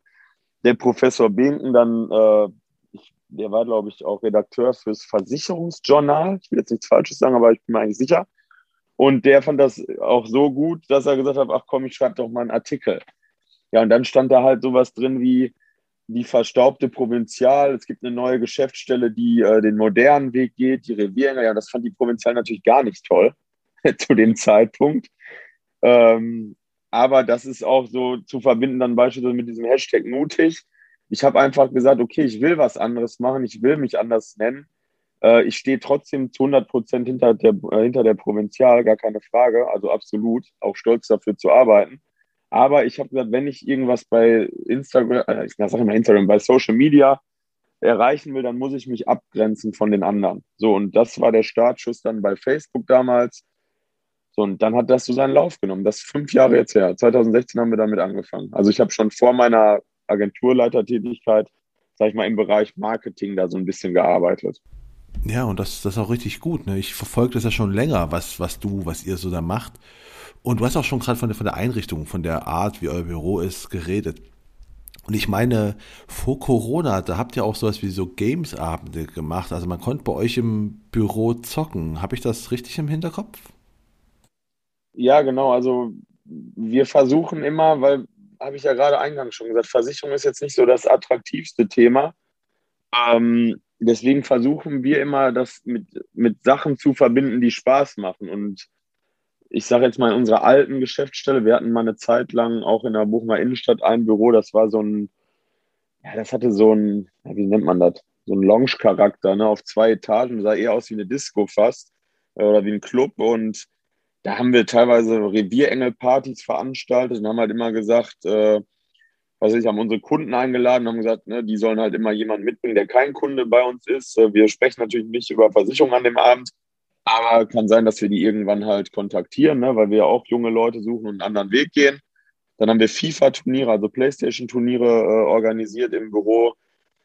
der Professor Binken dann, äh, ich der war, glaube ich, auch Redakteur fürs Versicherungsjournal. Ich will jetzt nichts Falsches sagen, aber ich bin mir eigentlich sicher. Und der fand das auch so gut, dass er gesagt hat, ach komm, ich schreibe doch mal einen Artikel. Ja, und dann stand da halt sowas drin wie die verstaubte Provinzial. Es gibt eine neue Geschäftsstelle, die äh, den modernen Weg geht, die Revierengel. Ja, das fand die Provinzial natürlich gar nicht toll [laughs] zu dem Zeitpunkt. Ähm, aber das ist auch so zu verbinden dann beispielsweise mit diesem Hashtag mutig. Ich habe einfach gesagt, okay, ich will was anderes machen, ich will mich anders nennen. Äh, ich stehe trotzdem zu 100 Prozent hinter der, äh, hinter der Provinzial, gar keine Frage, also absolut, auch stolz dafür zu arbeiten. Aber ich habe gesagt, wenn ich irgendwas bei Instagram, äh, ich sage immer Instagram, bei Social Media erreichen will, dann muss ich mich abgrenzen von den anderen. So, und das war der Startschuss dann bei Facebook damals. Und dann hat das so seinen Lauf genommen. Das ist fünf Jahre jetzt her. 2016 haben wir damit angefangen. Also ich habe schon vor meiner Agenturleitertätigkeit, sage ich mal, im Bereich Marketing da so ein bisschen gearbeitet. Ja, und das, das ist auch richtig gut. Ne? Ich verfolge das ja schon länger, was, was du, was ihr so da macht. Und du hast auch schon gerade von der, von der Einrichtung, von der Art, wie euer Büro ist, geredet. Und ich meine, vor Corona, da habt ihr auch sowas wie so Games-Abende gemacht. Also man konnte bei euch im Büro zocken. Habe ich das richtig im Hinterkopf? Ja, genau. Also wir versuchen immer, weil, habe ich ja gerade eingangs schon gesagt, Versicherung ist jetzt nicht so das attraktivste Thema. Ähm, deswegen versuchen wir immer, das mit, mit Sachen zu verbinden, die Spaß machen. Und ich sage jetzt mal in unserer alten Geschäftsstelle, wir hatten mal eine Zeit lang auch in der Bochumer Innenstadt ein Büro, das war so ein, ja, das hatte so ein, wie nennt man das? So ein Lounge-Charakter, ne, auf zwei Etagen, sah eher aus wie eine Disco fast äh, oder wie ein Club und da haben wir teilweise Revierengel-Partys veranstaltet und haben halt immer gesagt, äh, was ich, haben unsere Kunden eingeladen, haben gesagt, ne, die sollen halt immer jemanden mitbringen, der kein Kunde bei uns ist. Äh, wir sprechen natürlich nicht über Versicherung an dem Abend, aber kann sein, dass wir die irgendwann halt kontaktieren, ne, weil wir auch junge Leute suchen und einen anderen Weg gehen. Dann haben wir FIFA-Turniere, also Playstation-Turniere äh, organisiert im Büro.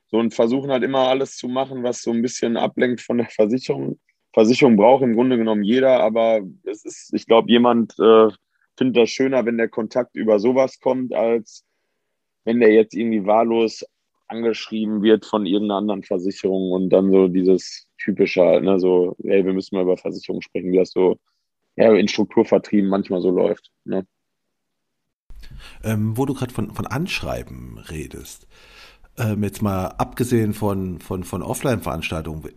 So und versuchen halt immer alles zu machen, was so ein bisschen ablenkt von der Versicherung. Versicherung braucht im Grunde genommen jeder, aber es ist, ich glaube, jemand äh, findet das schöner, wenn der Kontakt über sowas kommt, als wenn der jetzt irgendwie wahllos angeschrieben wird von irgendeiner anderen Versicherung und dann so dieses typische halt, ne, so, hey, wir müssen mal über Versicherung sprechen, wie das so ja, in Strukturvertrieben manchmal so läuft. Ne? Ähm, wo du gerade von, von Anschreiben redest, ähm, jetzt mal abgesehen von, von, von Offline-Veranstaltungen,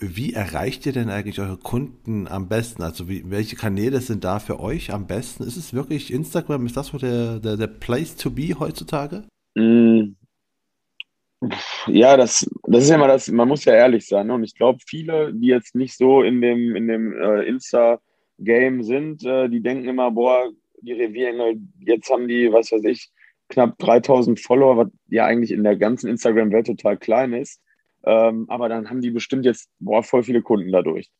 wie erreicht ihr denn eigentlich eure Kunden am besten? Also wie, welche Kanäle sind da für euch am besten? Ist es wirklich Instagram? Ist das so der, der, der Place to be heutzutage? Mm. Ja, das, das ist ja mal das, man muss ja ehrlich sein. Ne? Und ich glaube, viele, die jetzt nicht so in dem, in dem äh, Insta-Game sind, äh, die denken immer, boah, die Revierengel, jetzt haben die, was weiß ich, knapp 3000 Follower, was ja eigentlich in der ganzen Instagram-Welt total klein ist. Ähm, aber dann haben die bestimmt jetzt boah, voll viele Kunden dadurch.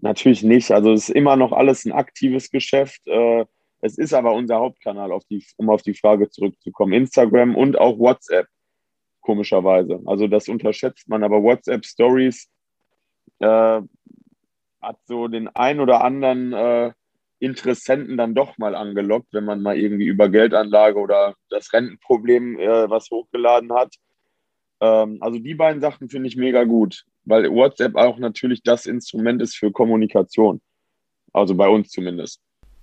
Natürlich nicht. Also es ist immer noch alles ein aktives Geschäft. Äh, es ist aber unser Hauptkanal, auf die, um auf die Frage zurückzukommen. Instagram und auch WhatsApp, komischerweise. Also das unterschätzt man, aber WhatsApp Stories äh, hat so den ein oder anderen äh, Interessenten dann doch mal angelockt, wenn man mal irgendwie über Geldanlage oder das Rentenproblem äh, was hochgeladen hat. Ähm, also die beiden Sachen finde ich mega gut, weil WhatsApp auch natürlich das Instrument ist für Kommunikation. Also bei uns zumindest.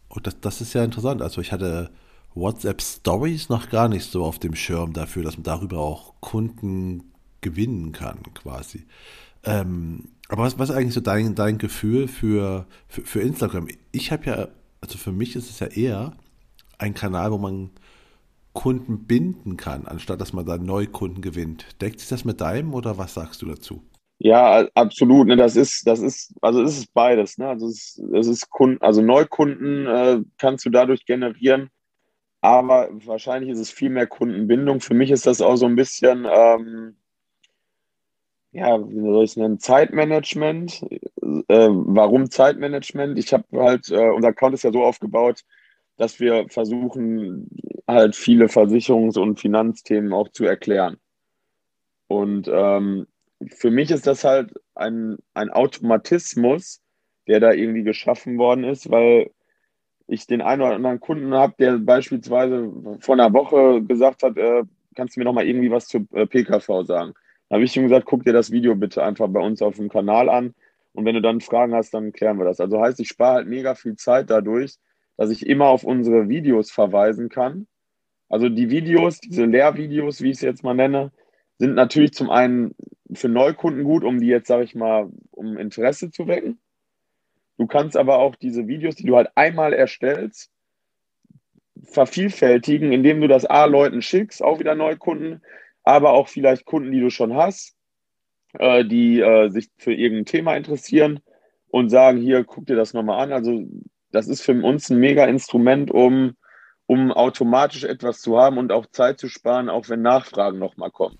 Und das, das ist ja interessant. Also ich hatte WhatsApp Stories noch gar nicht so auf dem Schirm dafür, dass man darüber auch Kunden gewinnen kann, quasi. Ähm, aber was, was ist eigentlich so dein, dein Gefühl für, für, für Instagram? Ich habe ja, also für mich ist es ja eher ein Kanal, wo man Kunden binden kann, anstatt dass man da Neukunden gewinnt. Deckt sich das mit deinem oder was sagst du dazu? Ja, absolut. Ne, das ist, das ist, also es ist beides. Ne? Also es, es ist Kunden, also Neukunden äh, kannst du dadurch generieren, aber wahrscheinlich ist es viel mehr Kundenbindung. Für mich ist das auch so ein bisschen, ähm, ja, wie soll ich es nennen, Zeitmanagement. Äh, warum Zeitmanagement? Ich habe halt, äh, unser Account ist ja so aufgebaut, dass wir versuchen, halt viele Versicherungs- und Finanzthemen auch zu erklären. Und ähm, für mich ist das halt ein, ein Automatismus, der da irgendwie geschaffen worden ist, weil ich den einen oder anderen Kunden habe, der beispielsweise vor einer Woche gesagt hat, äh, kannst du mir noch mal irgendwie was zur äh, PKV sagen? Da habe ich ihm gesagt, guck dir das Video bitte einfach bei uns auf dem Kanal an. Und wenn du dann Fragen hast, dann klären wir das. Also heißt, ich spare halt mega viel Zeit dadurch, dass ich immer auf unsere Videos verweisen kann. Also die Videos, diese Lehrvideos, wie ich es jetzt mal nenne, sind natürlich zum einen für Neukunden gut, um die jetzt, sage ich mal, um Interesse zu wecken. Du kannst aber auch diese Videos, die du halt einmal erstellst, vervielfältigen, indem du das A Leuten schickst, auch wieder Neukunden, aber auch vielleicht Kunden, die du schon hast, äh, die äh, sich für irgendein Thema interessieren und sagen, hier, guck dir das nochmal an. Also das ist für uns ein mega Instrument, um, um automatisch etwas zu haben und auch Zeit zu sparen, auch wenn Nachfragen nochmal kommen.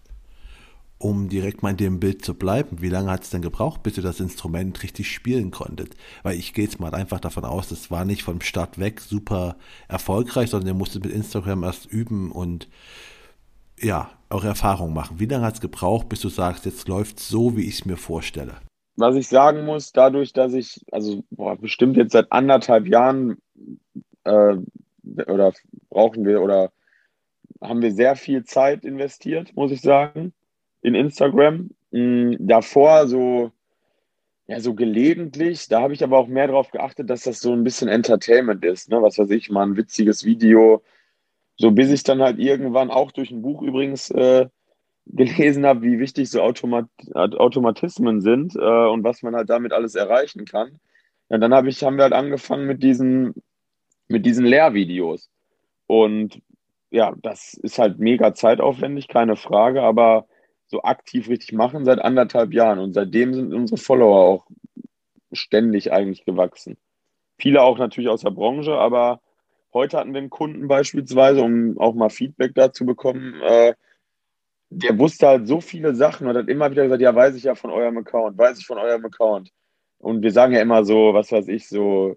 Um direkt mal in dem Bild zu bleiben, wie lange hat es denn gebraucht, bis ihr das Instrument richtig spielen konntet? Weil ich gehe jetzt mal einfach davon aus, das war nicht vom Start weg super erfolgreich, sondern ihr musstet mit Instagram erst üben und ja, eure Erfahrungen machen. Wie lange hat es gebraucht, bis du sagst, jetzt läuft so, wie ich es mir vorstelle? Was ich sagen muss, dadurch, dass ich, also boah, bestimmt jetzt seit anderthalb Jahren äh, oder brauchen wir oder haben wir sehr viel Zeit investiert, muss ich sagen, in Instagram. Mhm, davor so, ja, so gelegentlich, da habe ich aber auch mehr darauf geachtet, dass das so ein bisschen Entertainment ist, ne? Was weiß ich, mal ein witziges Video, so bis ich dann halt irgendwann auch durch ein Buch übrigens äh, gelesen habe, wie wichtig so Automat Automatismen sind äh, und was man halt damit alles erreichen kann. Ja, dann hab ich, haben wir halt angefangen mit diesen, mit diesen Lehrvideos. Und ja, das ist halt mega zeitaufwendig, keine Frage, aber so aktiv richtig machen seit anderthalb Jahren. Und seitdem sind unsere Follower auch ständig eigentlich gewachsen. Viele auch natürlich aus der Branche, aber Heute hatten wir einen Kunden beispielsweise, um auch mal Feedback dazu bekommen, äh, der wusste halt so viele Sachen und hat immer wieder gesagt, ja, weiß ich ja von eurem Account, weiß ich von eurem Account. Und wir sagen ja immer so, was weiß ich, so,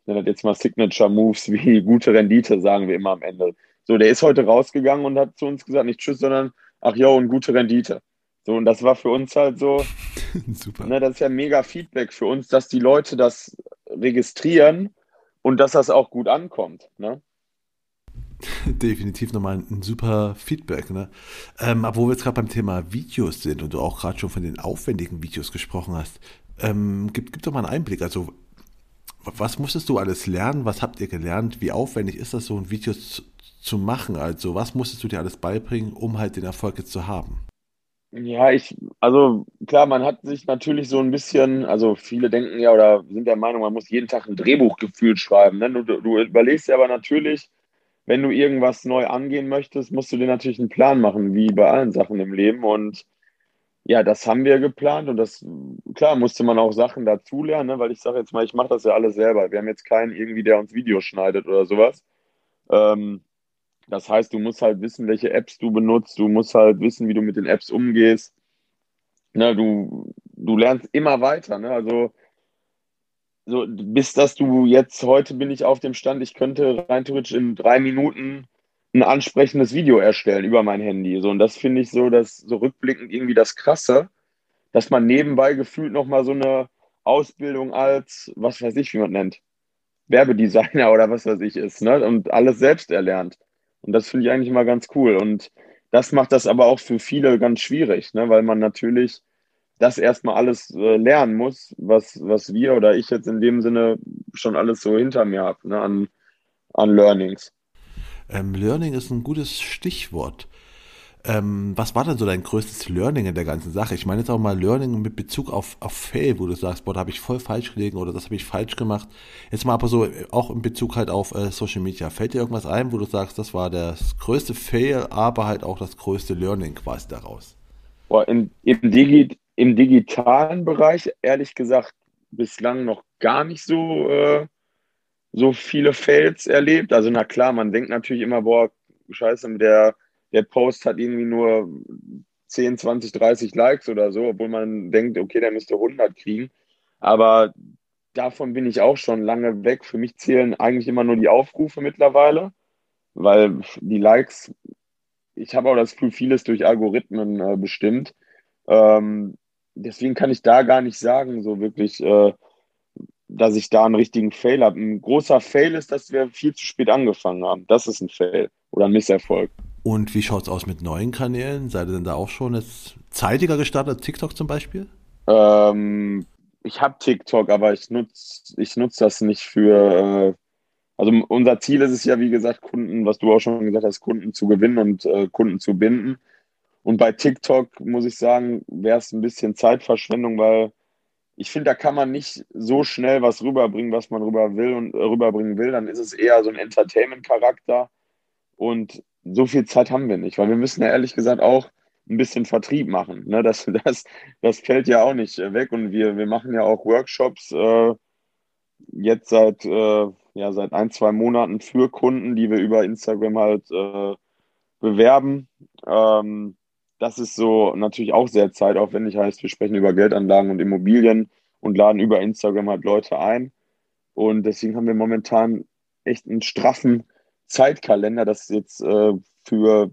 ich nenne das jetzt mal Signature Moves [laughs] wie gute Rendite, sagen wir immer am Ende. So, der ist heute rausgegangen und hat zu uns gesagt, nicht Tschüss, sondern ach jo, und gute Rendite. So, und das war für uns halt so, [laughs] Super. Ne, das ist ja mega Feedback für uns, dass die Leute das registrieren und dass das auch gut ankommt. Ne? [laughs] Definitiv nochmal ein, super Feedback. Ne? Ähm, wo wir jetzt gerade beim Thema Videos sind und du auch gerade schon von den aufwendigen Videos gesprochen hast, ähm, gib, gib doch mal einen Einblick. Also, was musstest du alles lernen? Was habt ihr gelernt? Wie aufwendig ist das, so ein Video zu, zu machen? Also, was musstest du dir alles beibringen, um halt den Erfolg jetzt zu haben? Ja, ich, also klar, man hat sich natürlich so ein bisschen, also viele denken ja oder sind der Meinung, man muss jeden Tag ein Drehbuch gefühlt schreiben. Ne? Du, du überlegst ja aber natürlich, wenn du irgendwas neu angehen möchtest, musst du dir natürlich einen Plan machen, wie bei allen Sachen im Leben. Und ja, das haben wir geplant und das, klar, musste man auch Sachen dazulernen, ne? weil ich sage jetzt mal, ich mache das ja alles selber. Wir haben jetzt keinen irgendwie, der uns Videos schneidet oder sowas. Ähm, das heißt, du musst halt wissen, welche Apps du benutzt, du musst halt wissen, wie du mit den Apps umgehst. Ne, du, du lernst immer weiter. Ne? Also so, bis dass du jetzt, heute bin ich auf dem Stand, ich könnte rein theoretisch in drei Minuten ein ansprechendes Video erstellen über mein Handy. So, und das finde ich so, dass so rückblickend irgendwie das Krasse, dass man nebenbei gefühlt nochmal so eine Ausbildung als, was weiß ich, wie man nennt, Werbedesigner oder was weiß ich ist, ne? Und alles selbst erlernt. Und das finde ich eigentlich mal ganz cool. Und das macht das aber auch für viele ganz schwierig, ne? weil man natürlich das erstmal alles äh, lernen muss, was, was wir oder ich jetzt in dem Sinne schon alles so hinter mir habe, ne? an, an Learnings. Ähm, Learning ist ein gutes Stichwort. Ähm, was war denn so dein größtes Learning in der ganzen Sache? Ich meine jetzt auch mal Learning mit Bezug auf, auf Fail, wo du sagst, boah, da habe ich voll falsch gelegen oder das habe ich falsch gemacht. Jetzt mal aber so auch in Bezug halt auf äh, Social Media. Fällt dir irgendwas ein, wo du sagst, das war das größte Fail, aber halt auch das größte Learning quasi daraus? Boah, in, im, Digi im digitalen Bereich, ehrlich gesagt, bislang noch gar nicht so, äh, so viele Fails erlebt. Also na klar, man denkt natürlich immer, boah, scheiße, der der Post hat irgendwie nur 10, 20, 30 Likes oder so, obwohl man denkt, okay, der müsste 100 kriegen. Aber davon bin ich auch schon lange weg. Für mich zählen eigentlich immer nur die Aufrufe mittlerweile, weil die Likes, ich habe auch das Gefühl, vieles durch Algorithmen äh, bestimmt. Ähm, deswegen kann ich da gar nicht sagen, so wirklich, äh, dass ich da einen richtigen Fail habe. Ein großer Fail ist, dass wir viel zu spät angefangen haben. Das ist ein Fail oder ein Misserfolg. Und wie schaut es aus mit neuen Kanälen? Seid ihr denn da auch schon jetzt zeitiger gestartet, TikTok zum Beispiel? Ähm, ich habe TikTok, aber ich nutze ich nutz das nicht für. Äh, also unser Ziel ist es ja, wie gesagt, Kunden, was du auch schon gesagt hast, Kunden zu gewinnen und äh, Kunden zu binden. Und bei TikTok muss ich sagen, wäre es ein bisschen Zeitverschwendung, weil ich finde, da kann man nicht so schnell was rüberbringen, was man rüber will und äh, rüberbringen will. Dann ist es eher so ein Entertainment-Charakter. Und so viel Zeit haben wir nicht, weil wir müssen ja ehrlich gesagt auch ein bisschen Vertrieb machen. Ne? Das, [laughs] das, das fällt ja auch nicht äh, weg. Und wir, wir machen ja auch Workshops äh, jetzt seit, äh, ja, seit ein, zwei Monaten für Kunden, die wir über Instagram halt äh, bewerben. Ähm, das ist so natürlich auch sehr zeitaufwendig. Heißt, wir sprechen über Geldanlagen und Immobilien und laden über Instagram halt Leute ein. Und deswegen haben wir momentan echt einen straffen Zeitkalender, das jetzt äh, für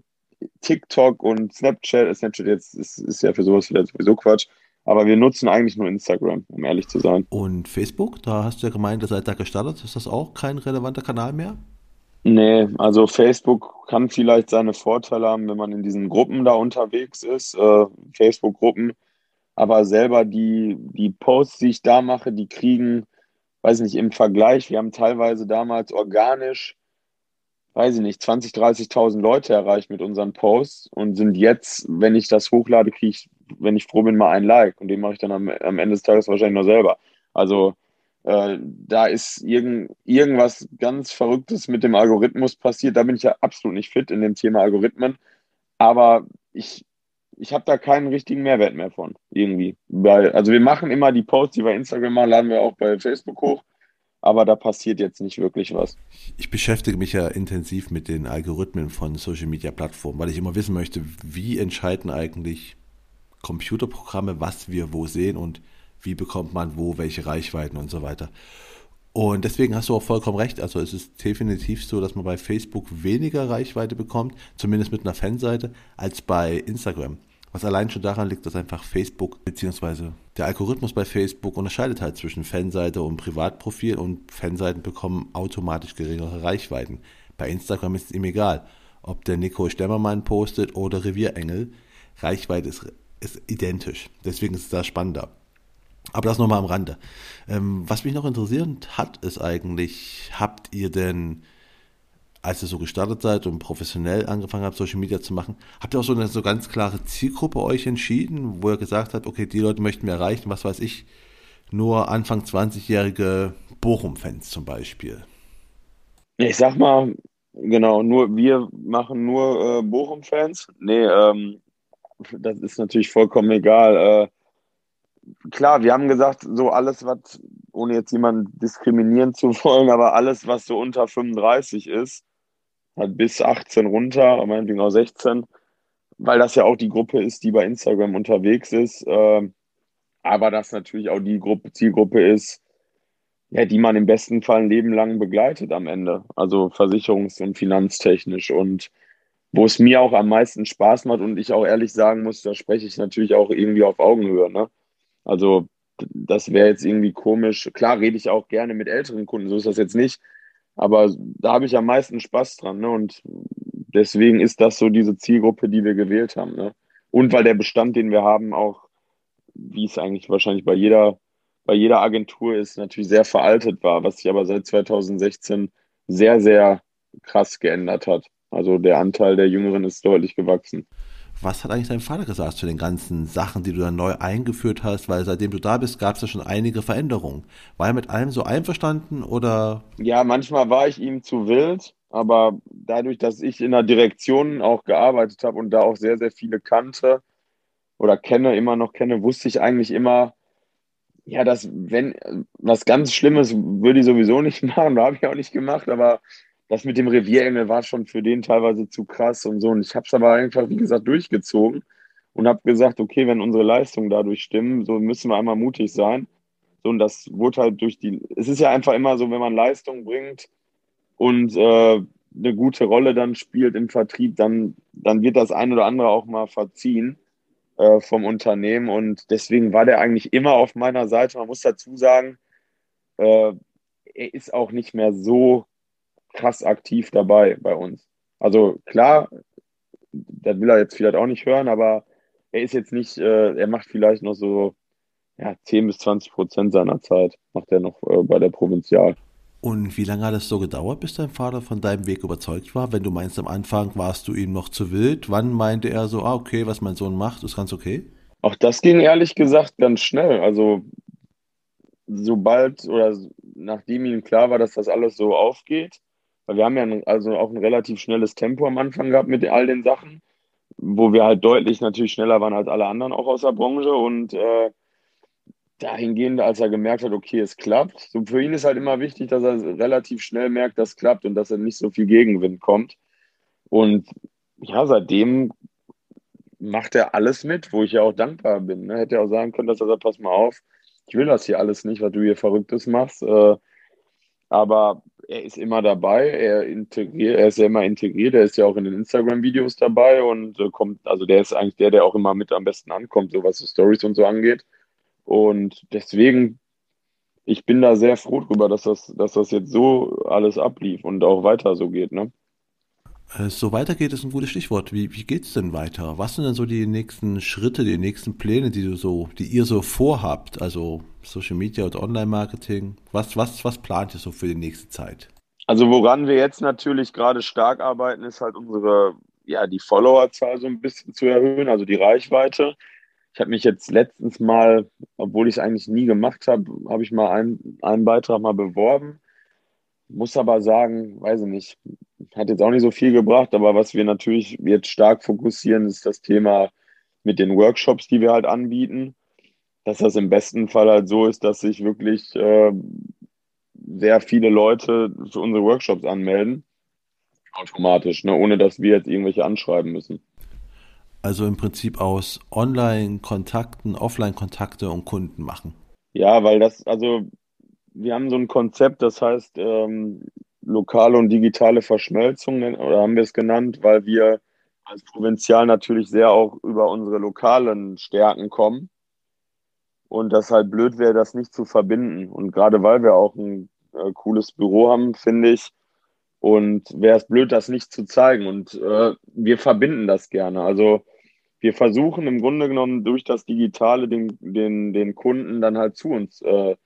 TikTok und Snapchat, Snapchat jetzt ist, ist ja für sowas vielleicht sowieso Quatsch, aber wir nutzen eigentlich nur Instagram, um ehrlich zu sein. Und Facebook, da hast du ja gemeint, ihr seid da gestartet. Ist das auch kein relevanter Kanal mehr? Nee, also Facebook kann vielleicht seine Vorteile haben, wenn man in diesen Gruppen da unterwegs ist, äh, Facebook-Gruppen. Aber selber die, die Posts, die ich da mache, die kriegen, weiß nicht, im Vergleich, wir haben teilweise damals organisch weiß ich nicht, 20, 30.000 Leute erreicht mit unseren Posts und sind jetzt, wenn ich das hochlade, kriege ich, wenn ich froh bin, mal ein Like und den mache ich dann am, am Ende des Tages wahrscheinlich noch selber. Also äh, da ist irgend, irgendwas ganz Verrücktes mit dem Algorithmus passiert. Da bin ich ja absolut nicht fit in dem Thema Algorithmen. Aber ich, ich habe da keinen richtigen Mehrwert mehr von, irgendwie. Weil, also wir machen immer die Posts, die bei Instagram machen, laden wir auch bei Facebook hoch aber da passiert jetzt nicht wirklich was. Ich beschäftige mich ja intensiv mit den Algorithmen von Social Media Plattformen, weil ich immer wissen möchte, wie entscheiden eigentlich Computerprogramme, was wir wo sehen und wie bekommt man wo welche Reichweiten und so weiter. Und deswegen hast du auch vollkommen recht. Also es ist definitiv so, dass man bei Facebook weniger Reichweite bekommt, zumindest mit einer Fanseite, als bei Instagram. Was allein schon daran liegt, dass einfach Facebook bzw. der Algorithmus bei Facebook unterscheidet halt zwischen Fanseite und Privatprofil und Fanseiten bekommen automatisch geringere Reichweiten. Bei Instagram ist es ihm egal, ob der Nico Stemmermann postet oder Revierengel. Reichweite ist, ist identisch. Deswegen ist es da spannender. Aber das nochmal am Rande. Ähm, was mich noch interessiert hat, ist eigentlich, habt ihr denn als ihr so gestartet seid und professionell angefangen habt, Social Media zu machen, habt ihr auch so eine so ganz klare Zielgruppe euch entschieden, wo ihr gesagt habt, okay, die Leute möchten wir erreichen, was weiß ich, nur Anfang 20-jährige Bochum-Fans zum Beispiel? Ich sag mal, genau, nur wir machen nur äh, Bochum-Fans. Nee, ähm, das ist natürlich vollkommen egal. Äh, klar, wir haben gesagt, so alles, was, ohne jetzt jemanden diskriminieren zu [laughs] wollen, aber alles, was so unter 35 ist, halt bis 18 runter, meinetwegen auch 16, weil das ja auch die Gruppe ist, die bei Instagram unterwegs ist. Äh, aber das natürlich auch die Gruppe, Zielgruppe ist, ja, die man im besten Fall ein Leben lang begleitet am Ende. Also versicherungs- und finanztechnisch. Und wo es mir auch am meisten Spaß macht und ich auch ehrlich sagen muss, da spreche ich natürlich auch irgendwie auf Augenhöhe. Ne? Also das wäre jetzt irgendwie komisch. Klar rede ich auch gerne mit älteren Kunden, so ist das jetzt nicht. Aber da habe ich am meisten Spaß dran. Ne? Und deswegen ist das so diese Zielgruppe, die wir gewählt haben. Ne? Und weil der Bestand, den wir haben, auch, wie es eigentlich wahrscheinlich bei jeder, bei jeder Agentur ist, natürlich sehr veraltet war, was sich aber seit 2016 sehr, sehr krass geändert hat. Also der Anteil der Jüngeren ist deutlich gewachsen. Was hat eigentlich dein Vater gesagt zu den ganzen Sachen, die du dann neu eingeführt hast? Weil seitdem du da bist, gab es ja schon einige Veränderungen. War er mit allem so einverstanden oder? Ja, manchmal war ich ihm zu wild, aber dadurch, dass ich in der Direktion auch gearbeitet habe und da auch sehr, sehr viele kannte oder kenne, immer noch kenne, wusste ich eigentlich immer, ja, dass wenn was ganz Schlimmes würde ich sowieso nicht [laughs] machen, da habe ich auch nicht gemacht, aber das mit dem Revierengel war schon für den teilweise zu krass und so. Und ich habe es aber einfach, wie gesagt, durchgezogen und habe gesagt, okay, wenn unsere Leistungen dadurch stimmen, so müssen wir einmal mutig sein. So, und das wurde halt durch die. Es ist ja einfach immer so, wenn man Leistung bringt und äh, eine gute Rolle dann spielt im Vertrieb, dann, dann wird das ein oder andere auch mal verziehen äh, vom Unternehmen. Und deswegen war der eigentlich immer auf meiner Seite. Man muss dazu sagen, äh, er ist auch nicht mehr so krass aktiv dabei bei uns. Also klar, das will er jetzt vielleicht auch nicht hören, aber er ist jetzt nicht, äh, er macht vielleicht noch so ja, 10 bis 20 Prozent seiner Zeit, macht er noch äh, bei der Provinzial. Und wie lange hat es so gedauert, bis dein Vater von deinem Weg überzeugt war? Wenn du meinst, am Anfang warst du ihm noch zu wild, wann meinte er so, ah, okay, was mein Sohn macht, ist ganz okay? Auch das ging ehrlich gesagt ganz schnell. Also, sobald oder nachdem ihm klar war, dass das alles so aufgeht, weil wir haben ja also auch ein relativ schnelles Tempo am Anfang gehabt mit all den Sachen, wo wir halt deutlich natürlich schneller waren als alle anderen auch aus der Branche und äh, dahingehend, als er gemerkt hat, okay, es klappt. So für ihn ist halt immer wichtig, dass er relativ schnell merkt, dass es klappt und dass er nicht so viel Gegenwind kommt. Und ja, seitdem macht er alles mit, wo ich ja auch dankbar bin. Ne? Hätte er auch sagen können, dass er sagt, pass mal auf, ich will das hier alles nicht, was du hier Verrücktes machst. Äh, aber er ist immer dabei, er integriert, er ist ja immer integriert, er ist ja auch in den Instagram-Videos dabei und äh, kommt, also der ist eigentlich der, der auch immer mit am besten ankommt, so was so Stories und so angeht. Und deswegen, ich bin da sehr froh drüber, dass das, dass das jetzt so alles ablief und auch weiter so geht, ne? Äh, so weitergeht ist ein gutes Stichwort. Wie, wie geht es denn weiter? Was sind denn so die nächsten Schritte, die nächsten Pläne, die du so, die ihr so vorhabt? Also Social Media und Online-Marketing. Was, was, was plant ihr so für die nächste Zeit? Also woran wir jetzt natürlich gerade stark arbeiten, ist halt unsere, ja, die Followerzahl so ein bisschen zu erhöhen, also die Reichweite. Ich habe mich jetzt letztens mal, obwohl ich es eigentlich nie gemacht habe, habe ich mal einen, einen Beitrag mal beworben. Muss aber sagen, weiß ich nicht, hat jetzt auch nicht so viel gebracht, aber was wir natürlich jetzt stark fokussieren, ist das Thema mit den Workshops, die wir halt anbieten. Dass das im besten Fall halt so ist, dass sich wirklich äh, sehr viele Leute für unsere Workshops anmelden. Automatisch, ne? ohne dass wir jetzt irgendwelche anschreiben müssen. Also im Prinzip aus Online-Kontakten, Offline-Kontakte und Kunden machen. Ja, weil das, also wir haben so ein Konzept, das heißt ähm, lokale und digitale Verschmelzung, oder haben wir es genannt, weil wir als Provinzial natürlich sehr auch über unsere lokalen Stärken kommen. Und das halt blöd wäre, das nicht zu verbinden. Und gerade weil wir auch ein äh, cooles Büro haben, finde ich, und wäre es blöd, das nicht zu zeigen. Und äh, wir verbinden das gerne. Also wir versuchen im Grunde genommen durch das Digitale den, den, den Kunden dann halt zu uns äh,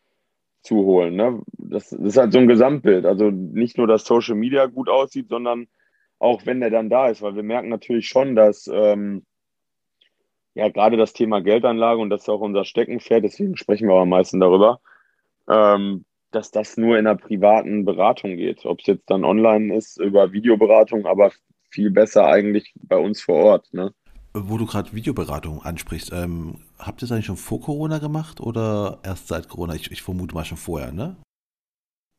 zu holen. Ne? Das, das ist halt so ein Gesamtbild. Also nicht nur, dass Social Media gut aussieht, sondern auch wenn der dann da ist, weil wir merken natürlich schon, dass ähm, ja gerade das Thema Geldanlage und das ist auch unser Steckenpferd, deswegen sprechen wir am meisten darüber, ähm, dass das nur in einer privaten Beratung geht. Ob es jetzt dann online ist, über Videoberatung, aber viel besser eigentlich bei uns vor Ort. Ne? Wo du gerade Videoberatung ansprichst, ähm, habt ihr es eigentlich schon vor Corona gemacht oder erst seit Corona? Ich, ich vermute mal schon vorher, ne?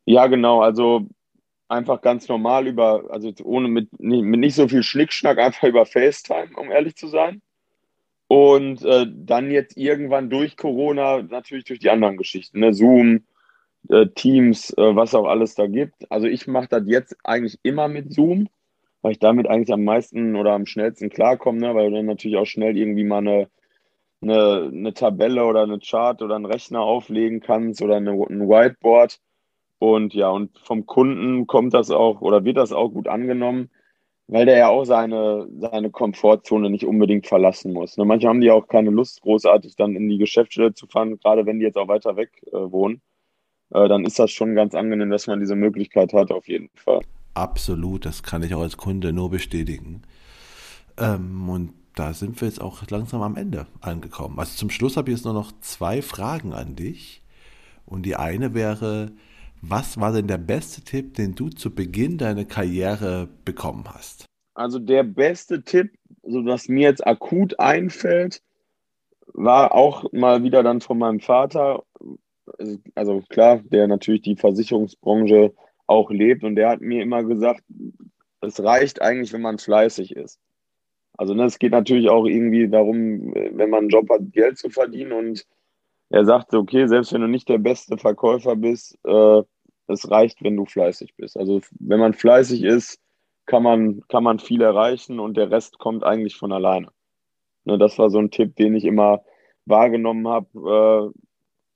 Ja, genau. Also einfach ganz normal über, also ohne mit, mit nicht so viel Schnickschnack, [laughs] einfach über FaceTime, um ehrlich zu sein. Und äh, dann jetzt irgendwann durch Corona natürlich durch die anderen Geschichten, ne? Zoom, äh, Teams, äh, was auch alles da gibt. Also ich mache das jetzt eigentlich immer mit Zoom weil ich damit eigentlich am meisten oder am schnellsten klarkomme, ne? weil du dann natürlich auch schnell irgendwie mal eine, eine, eine Tabelle oder eine Chart oder einen Rechner auflegen kannst oder eine, ein Whiteboard. Und ja, und vom Kunden kommt das auch oder wird das auch gut angenommen, weil der ja auch seine, seine Komfortzone nicht unbedingt verlassen muss. Ne? Manche haben die auch keine Lust, großartig dann in die Geschäftsstelle zu fahren, gerade wenn die jetzt auch weiter weg äh, wohnen. Äh, dann ist das schon ganz angenehm, dass man diese Möglichkeit hat, auf jeden Fall. Absolut, das kann ich auch als Kunde nur bestätigen. Ähm, und da sind wir jetzt auch langsam am Ende angekommen. Also zum Schluss habe ich jetzt nur noch zwei Fragen an dich. Und die eine wäre, was war denn der beste Tipp, den du zu Beginn deiner Karriere bekommen hast? Also der beste Tipp, so was mir jetzt akut einfällt, war auch mal wieder dann von meinem Vater. Also klar, der natürlich die Versicherungsbranche auch lebt. Und der hat mir immer gesagt, es reicht eigentlich, wenn man fleißig ist. Also ne, es geht natürlich auch irgendwie darum, wenn man einen Job hat, Geld zu verdienen. Und er sagte, okay, selbst wenn du nicht der beste Verkäufer bist, äh, es reicht, wenn du fleißig bist. Also wenn man fleißig ist, kann man, kann man viel erreichen und der Rest kommt eigentlich von alleine. Ne, das war so ein Tipp, den ich immer wahrgenommen habe, äh,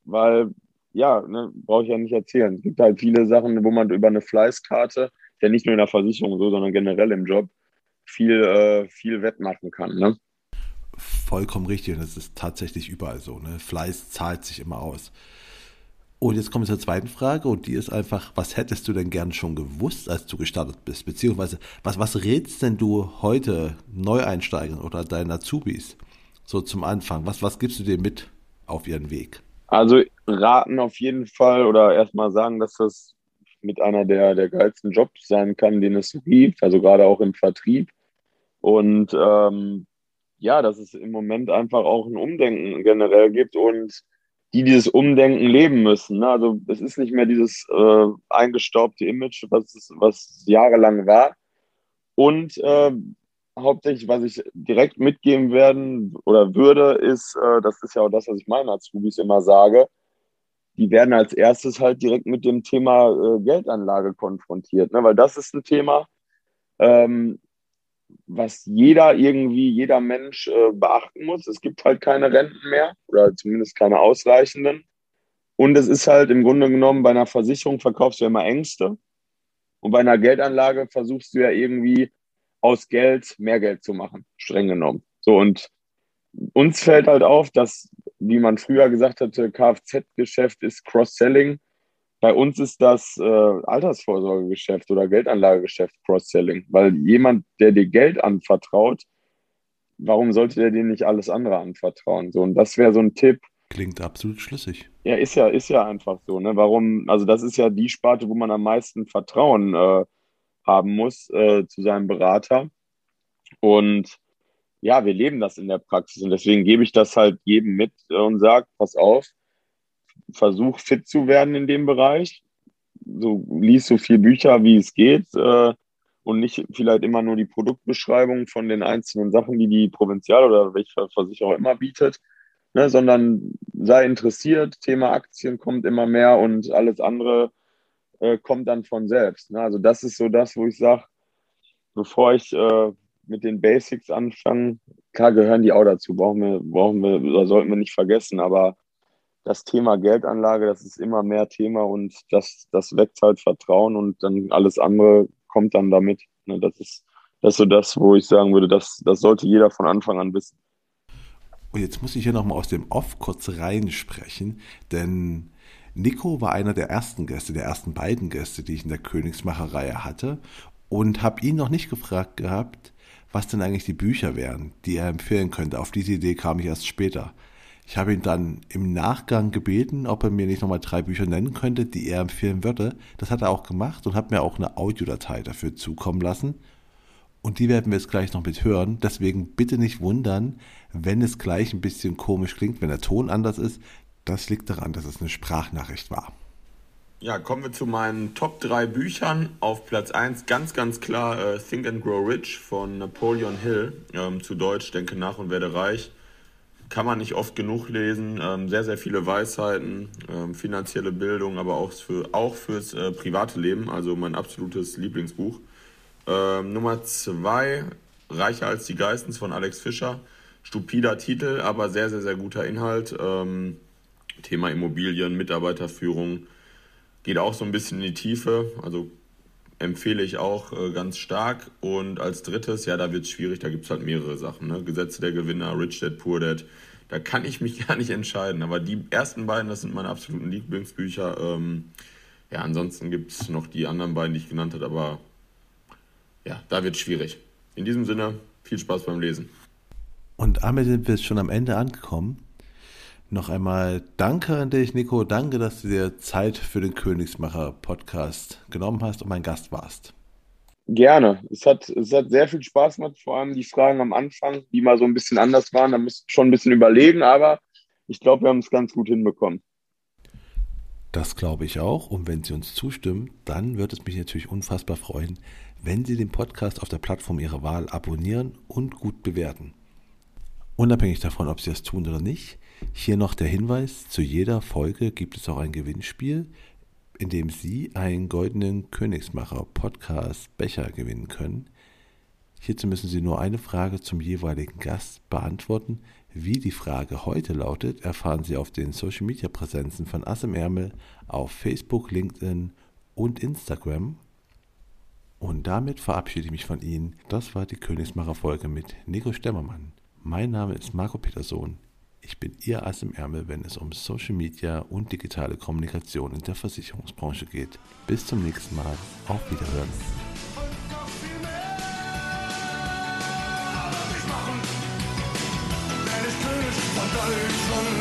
weil ja, ne, brauche ich ja nicht erzählen. Es gibt halt viele Sachen, wo man über eine Fleißkarte, ja nicht nur in der Versicherung so, sondern generell im Job, viel, äh, viel wettmachen kann. Ne? vollkommen richtig und das ist tatsächlich überall so. Ne? Fleiß zahlt sich immer aus. Und jetzt kommen wir zur zweiten Frage und die ist einfach, was hättest du denn gern schon gewusst, als du gestartet bist? Beziehungsweise, was, was rätst denn du heute Neueinsteigern oder deinen Azubis so zum Anfang? Was, was gibst du dir mit auf ihren Weg? Also raten auf jeden Fall oder erstmal sagen, dass das mit einer der, der geilsten Jobs sein kann, den es gibt, also gerade auch im Vertrieb. Und ähm, ja, dass es im Moment einfach auch ein Umdenken generell gibt und die dieses Umdenken leben müssen. Ne? Also es ist nicht mehr dieses äh, eingestaubte Image, was, was jahrelang war. Und äh, hauptsächlich, was ich direkt mitgeben werden oder würde, ist, äh, das ist ja auch das, was ich meinen Azubis immer sage, die werden als erstes halt direkt mit dem Thema äh, Geldanlage konfrontiert, ne? weil das ist ein Thema, ähm, was jeder irgendwie, jeder Mensch äh, beachten muss. Es gibt halt keine Renten mehr oder zumindest keine ausreichenden. Und es ist halt im Grunde genommen, bei einer Versicherung verkaufst du ja immer Ängste. Und bei einer Geldanlage versuchst du ja irgendwie aus Geld mehr Geld zu machen, streng genommen. So und uns fällt halt auf, dass, wie man früher gesagt hatte, Kfz-Geschäft ist Cross-Selling. Bei uns ist das äh, Altersvorsorgegeschäft oder Geldanlagegeschäft Cross-Selling, weil jemand, der dir Geld anvertraut, warum sollte der dir nicht alles andere anvertrauen? So, und das wäre so ein Tipp. Klingt absolut schlüssig. Ja, ist ja, ist ja einfach so. Ne? Warum, also das ist ja die Sparte, wo man am meisten Vertrauen äh, haben muss äh, zu seinem Berater. Und ja, wir leben das in der Praxis und deswegen gebe ich das halt jedem mit und sage, pass auf, versuch fit zu werden in dem Bereich. So lies so viel Bücher, wie es geht äh, und nicht vielleicht immer nur die Produktbeschreibung von den einzelnen Sachen, die die Provinzial oder welche Versicherung immer bietet, ne, sondern sei interessiert. Thema Aktien kommt immer mehr und alles andere äh, kommt dann von selbst. Ne? Also das ist so das, wo ich sage, bevor ich äh, mit den Basics anfange, klar gehören die auch dazu, brauchen wir, brauchen wir oder sollten wir nicht vergessen, aber das Thema Geldanlage, das ist immer mehr Thema und das, das weckt halt Vertrauen und dann alles andere kommt dann damit. Ne? Das ist das ist so das, wo ich sagen würde, das, das sollte jeder von Anfang an wissen. Und jetzt muss ich hier nochmal aus dem Off kurz reinsprechen, denn Nico war einer der ersten Gäste, der ersten beiden Gäste, die ich in der Königsmacherei hatte und habe ihn noch nicht gefragt gehabt, was denn eigentlich die Bücher wären, die er empfehlen könnte. Auf diese Idee kam ich erst später. Ich habe ihn dann im Nachgang gebeten, ob er mir nicht nochmal drei Bücher nennen könnte, die er empfehlen würde. Das hat er auch gemacht und hat mir auch eine Audiodatei dafür zukommen lassen. Und die werden wir jetzt gleich noch mit hören. Deswegen bitte nicht wundern, wenn es gleich ein bisschen komisch klingt, wenn der Ton anders ist. Das liegt daran, dass es eine Sprachnachricht war. Ja, kommen wir zu meinen Top 3 Büchern. Auf Platz 1 ganz, ganz klar äh, Think and Grow Rich von Napoleon Hill. Ähm, zu Deutsch Denke nach und werde reich. Kann man nicht oft genug lesen. Ähm, sehr, sehr viele Weisheiten, ähm, finanzielle Bildung, aber auch, für, auch fürs äh, private Leben. Also mein absolutes Lieblingsbuch. Ähm, Nummer 2 Reicher als die Geistens von Alex Fischer. Stupider Titel, aber sehr, sehr, sehr guter Inhalt. Ähm, Thema Immobilien, Mitarbeiterführung geht auch so ein bisschen in die Tiefe. Also empfehle ich auch äh, ganz stark. Und als drittes, ja, da wird es schwierig, da gibt es halt mehrere Sachen. Ne? Gesetze der Gewinner, Rich Dad, Poor Dad. Da kann ich mich [laughs] gar nicht entscheiden. Aber die ersten beiden, das sind meine absoluten Lieblingsbücher. Ähm, ja, ansonsten gibt es noch die anderen beiden, die ich genannt habe, aber ja, da wird es schwierig. In diesem Sinne, viel Spaß beim Lesen. Und damit sind wir schon am Ende angekommen. Noch einmal danke an dich, Nico. Danke, dass du dir Zeit für den Königsmacher-Podcast genommen hast und mein Gast warst. Gerne. Es hat, es hat sehr viel Spaß gemacht, vor allem die Fragen am Anfang, die mal so ein bisschen anders waren. Da müsst ihr schon ein bisschen überlegen, aber ich glaube, wir haben es ganz gut hinbekommen. Das glaube ich auch. Und wenn Sie uns zustimmen, dann wird es mich natürlich unfassbar freuen, wenn Sie den Podcast auf der Plattform Ihrer Wahl abonnieren und gut bewerten. Unabhängig davon, ob Sie das tun oder nicht, hier noch der Hinweis, zu jeder Folge gibt es auch ein Gewinnspiel, in dem Sie einen goldenen Königsmacher Podcast Becher gewinnen können. Hierzu müssen Sie nur eine Frage zum jeweiligen Gast beantworten. Wie die Frage heute lautet, erfahren Sie auf den Social Media Präsenzen von Ass im Ärmel auf Facebook, LinkedIn und Instagram. Und damit verabschiede ich mich von Ihnen. Das war die Königsmacher Folge mit Nico Stemmermann. Mein Name ist Marco Peterson. Ich bin Ihr Ass im Ärmel, wenn es um Social Media und digitale Kommunikation in der Versicherungsbranche geht. Bis zum nächsten Mal. Auf Wiederhören. Deutschland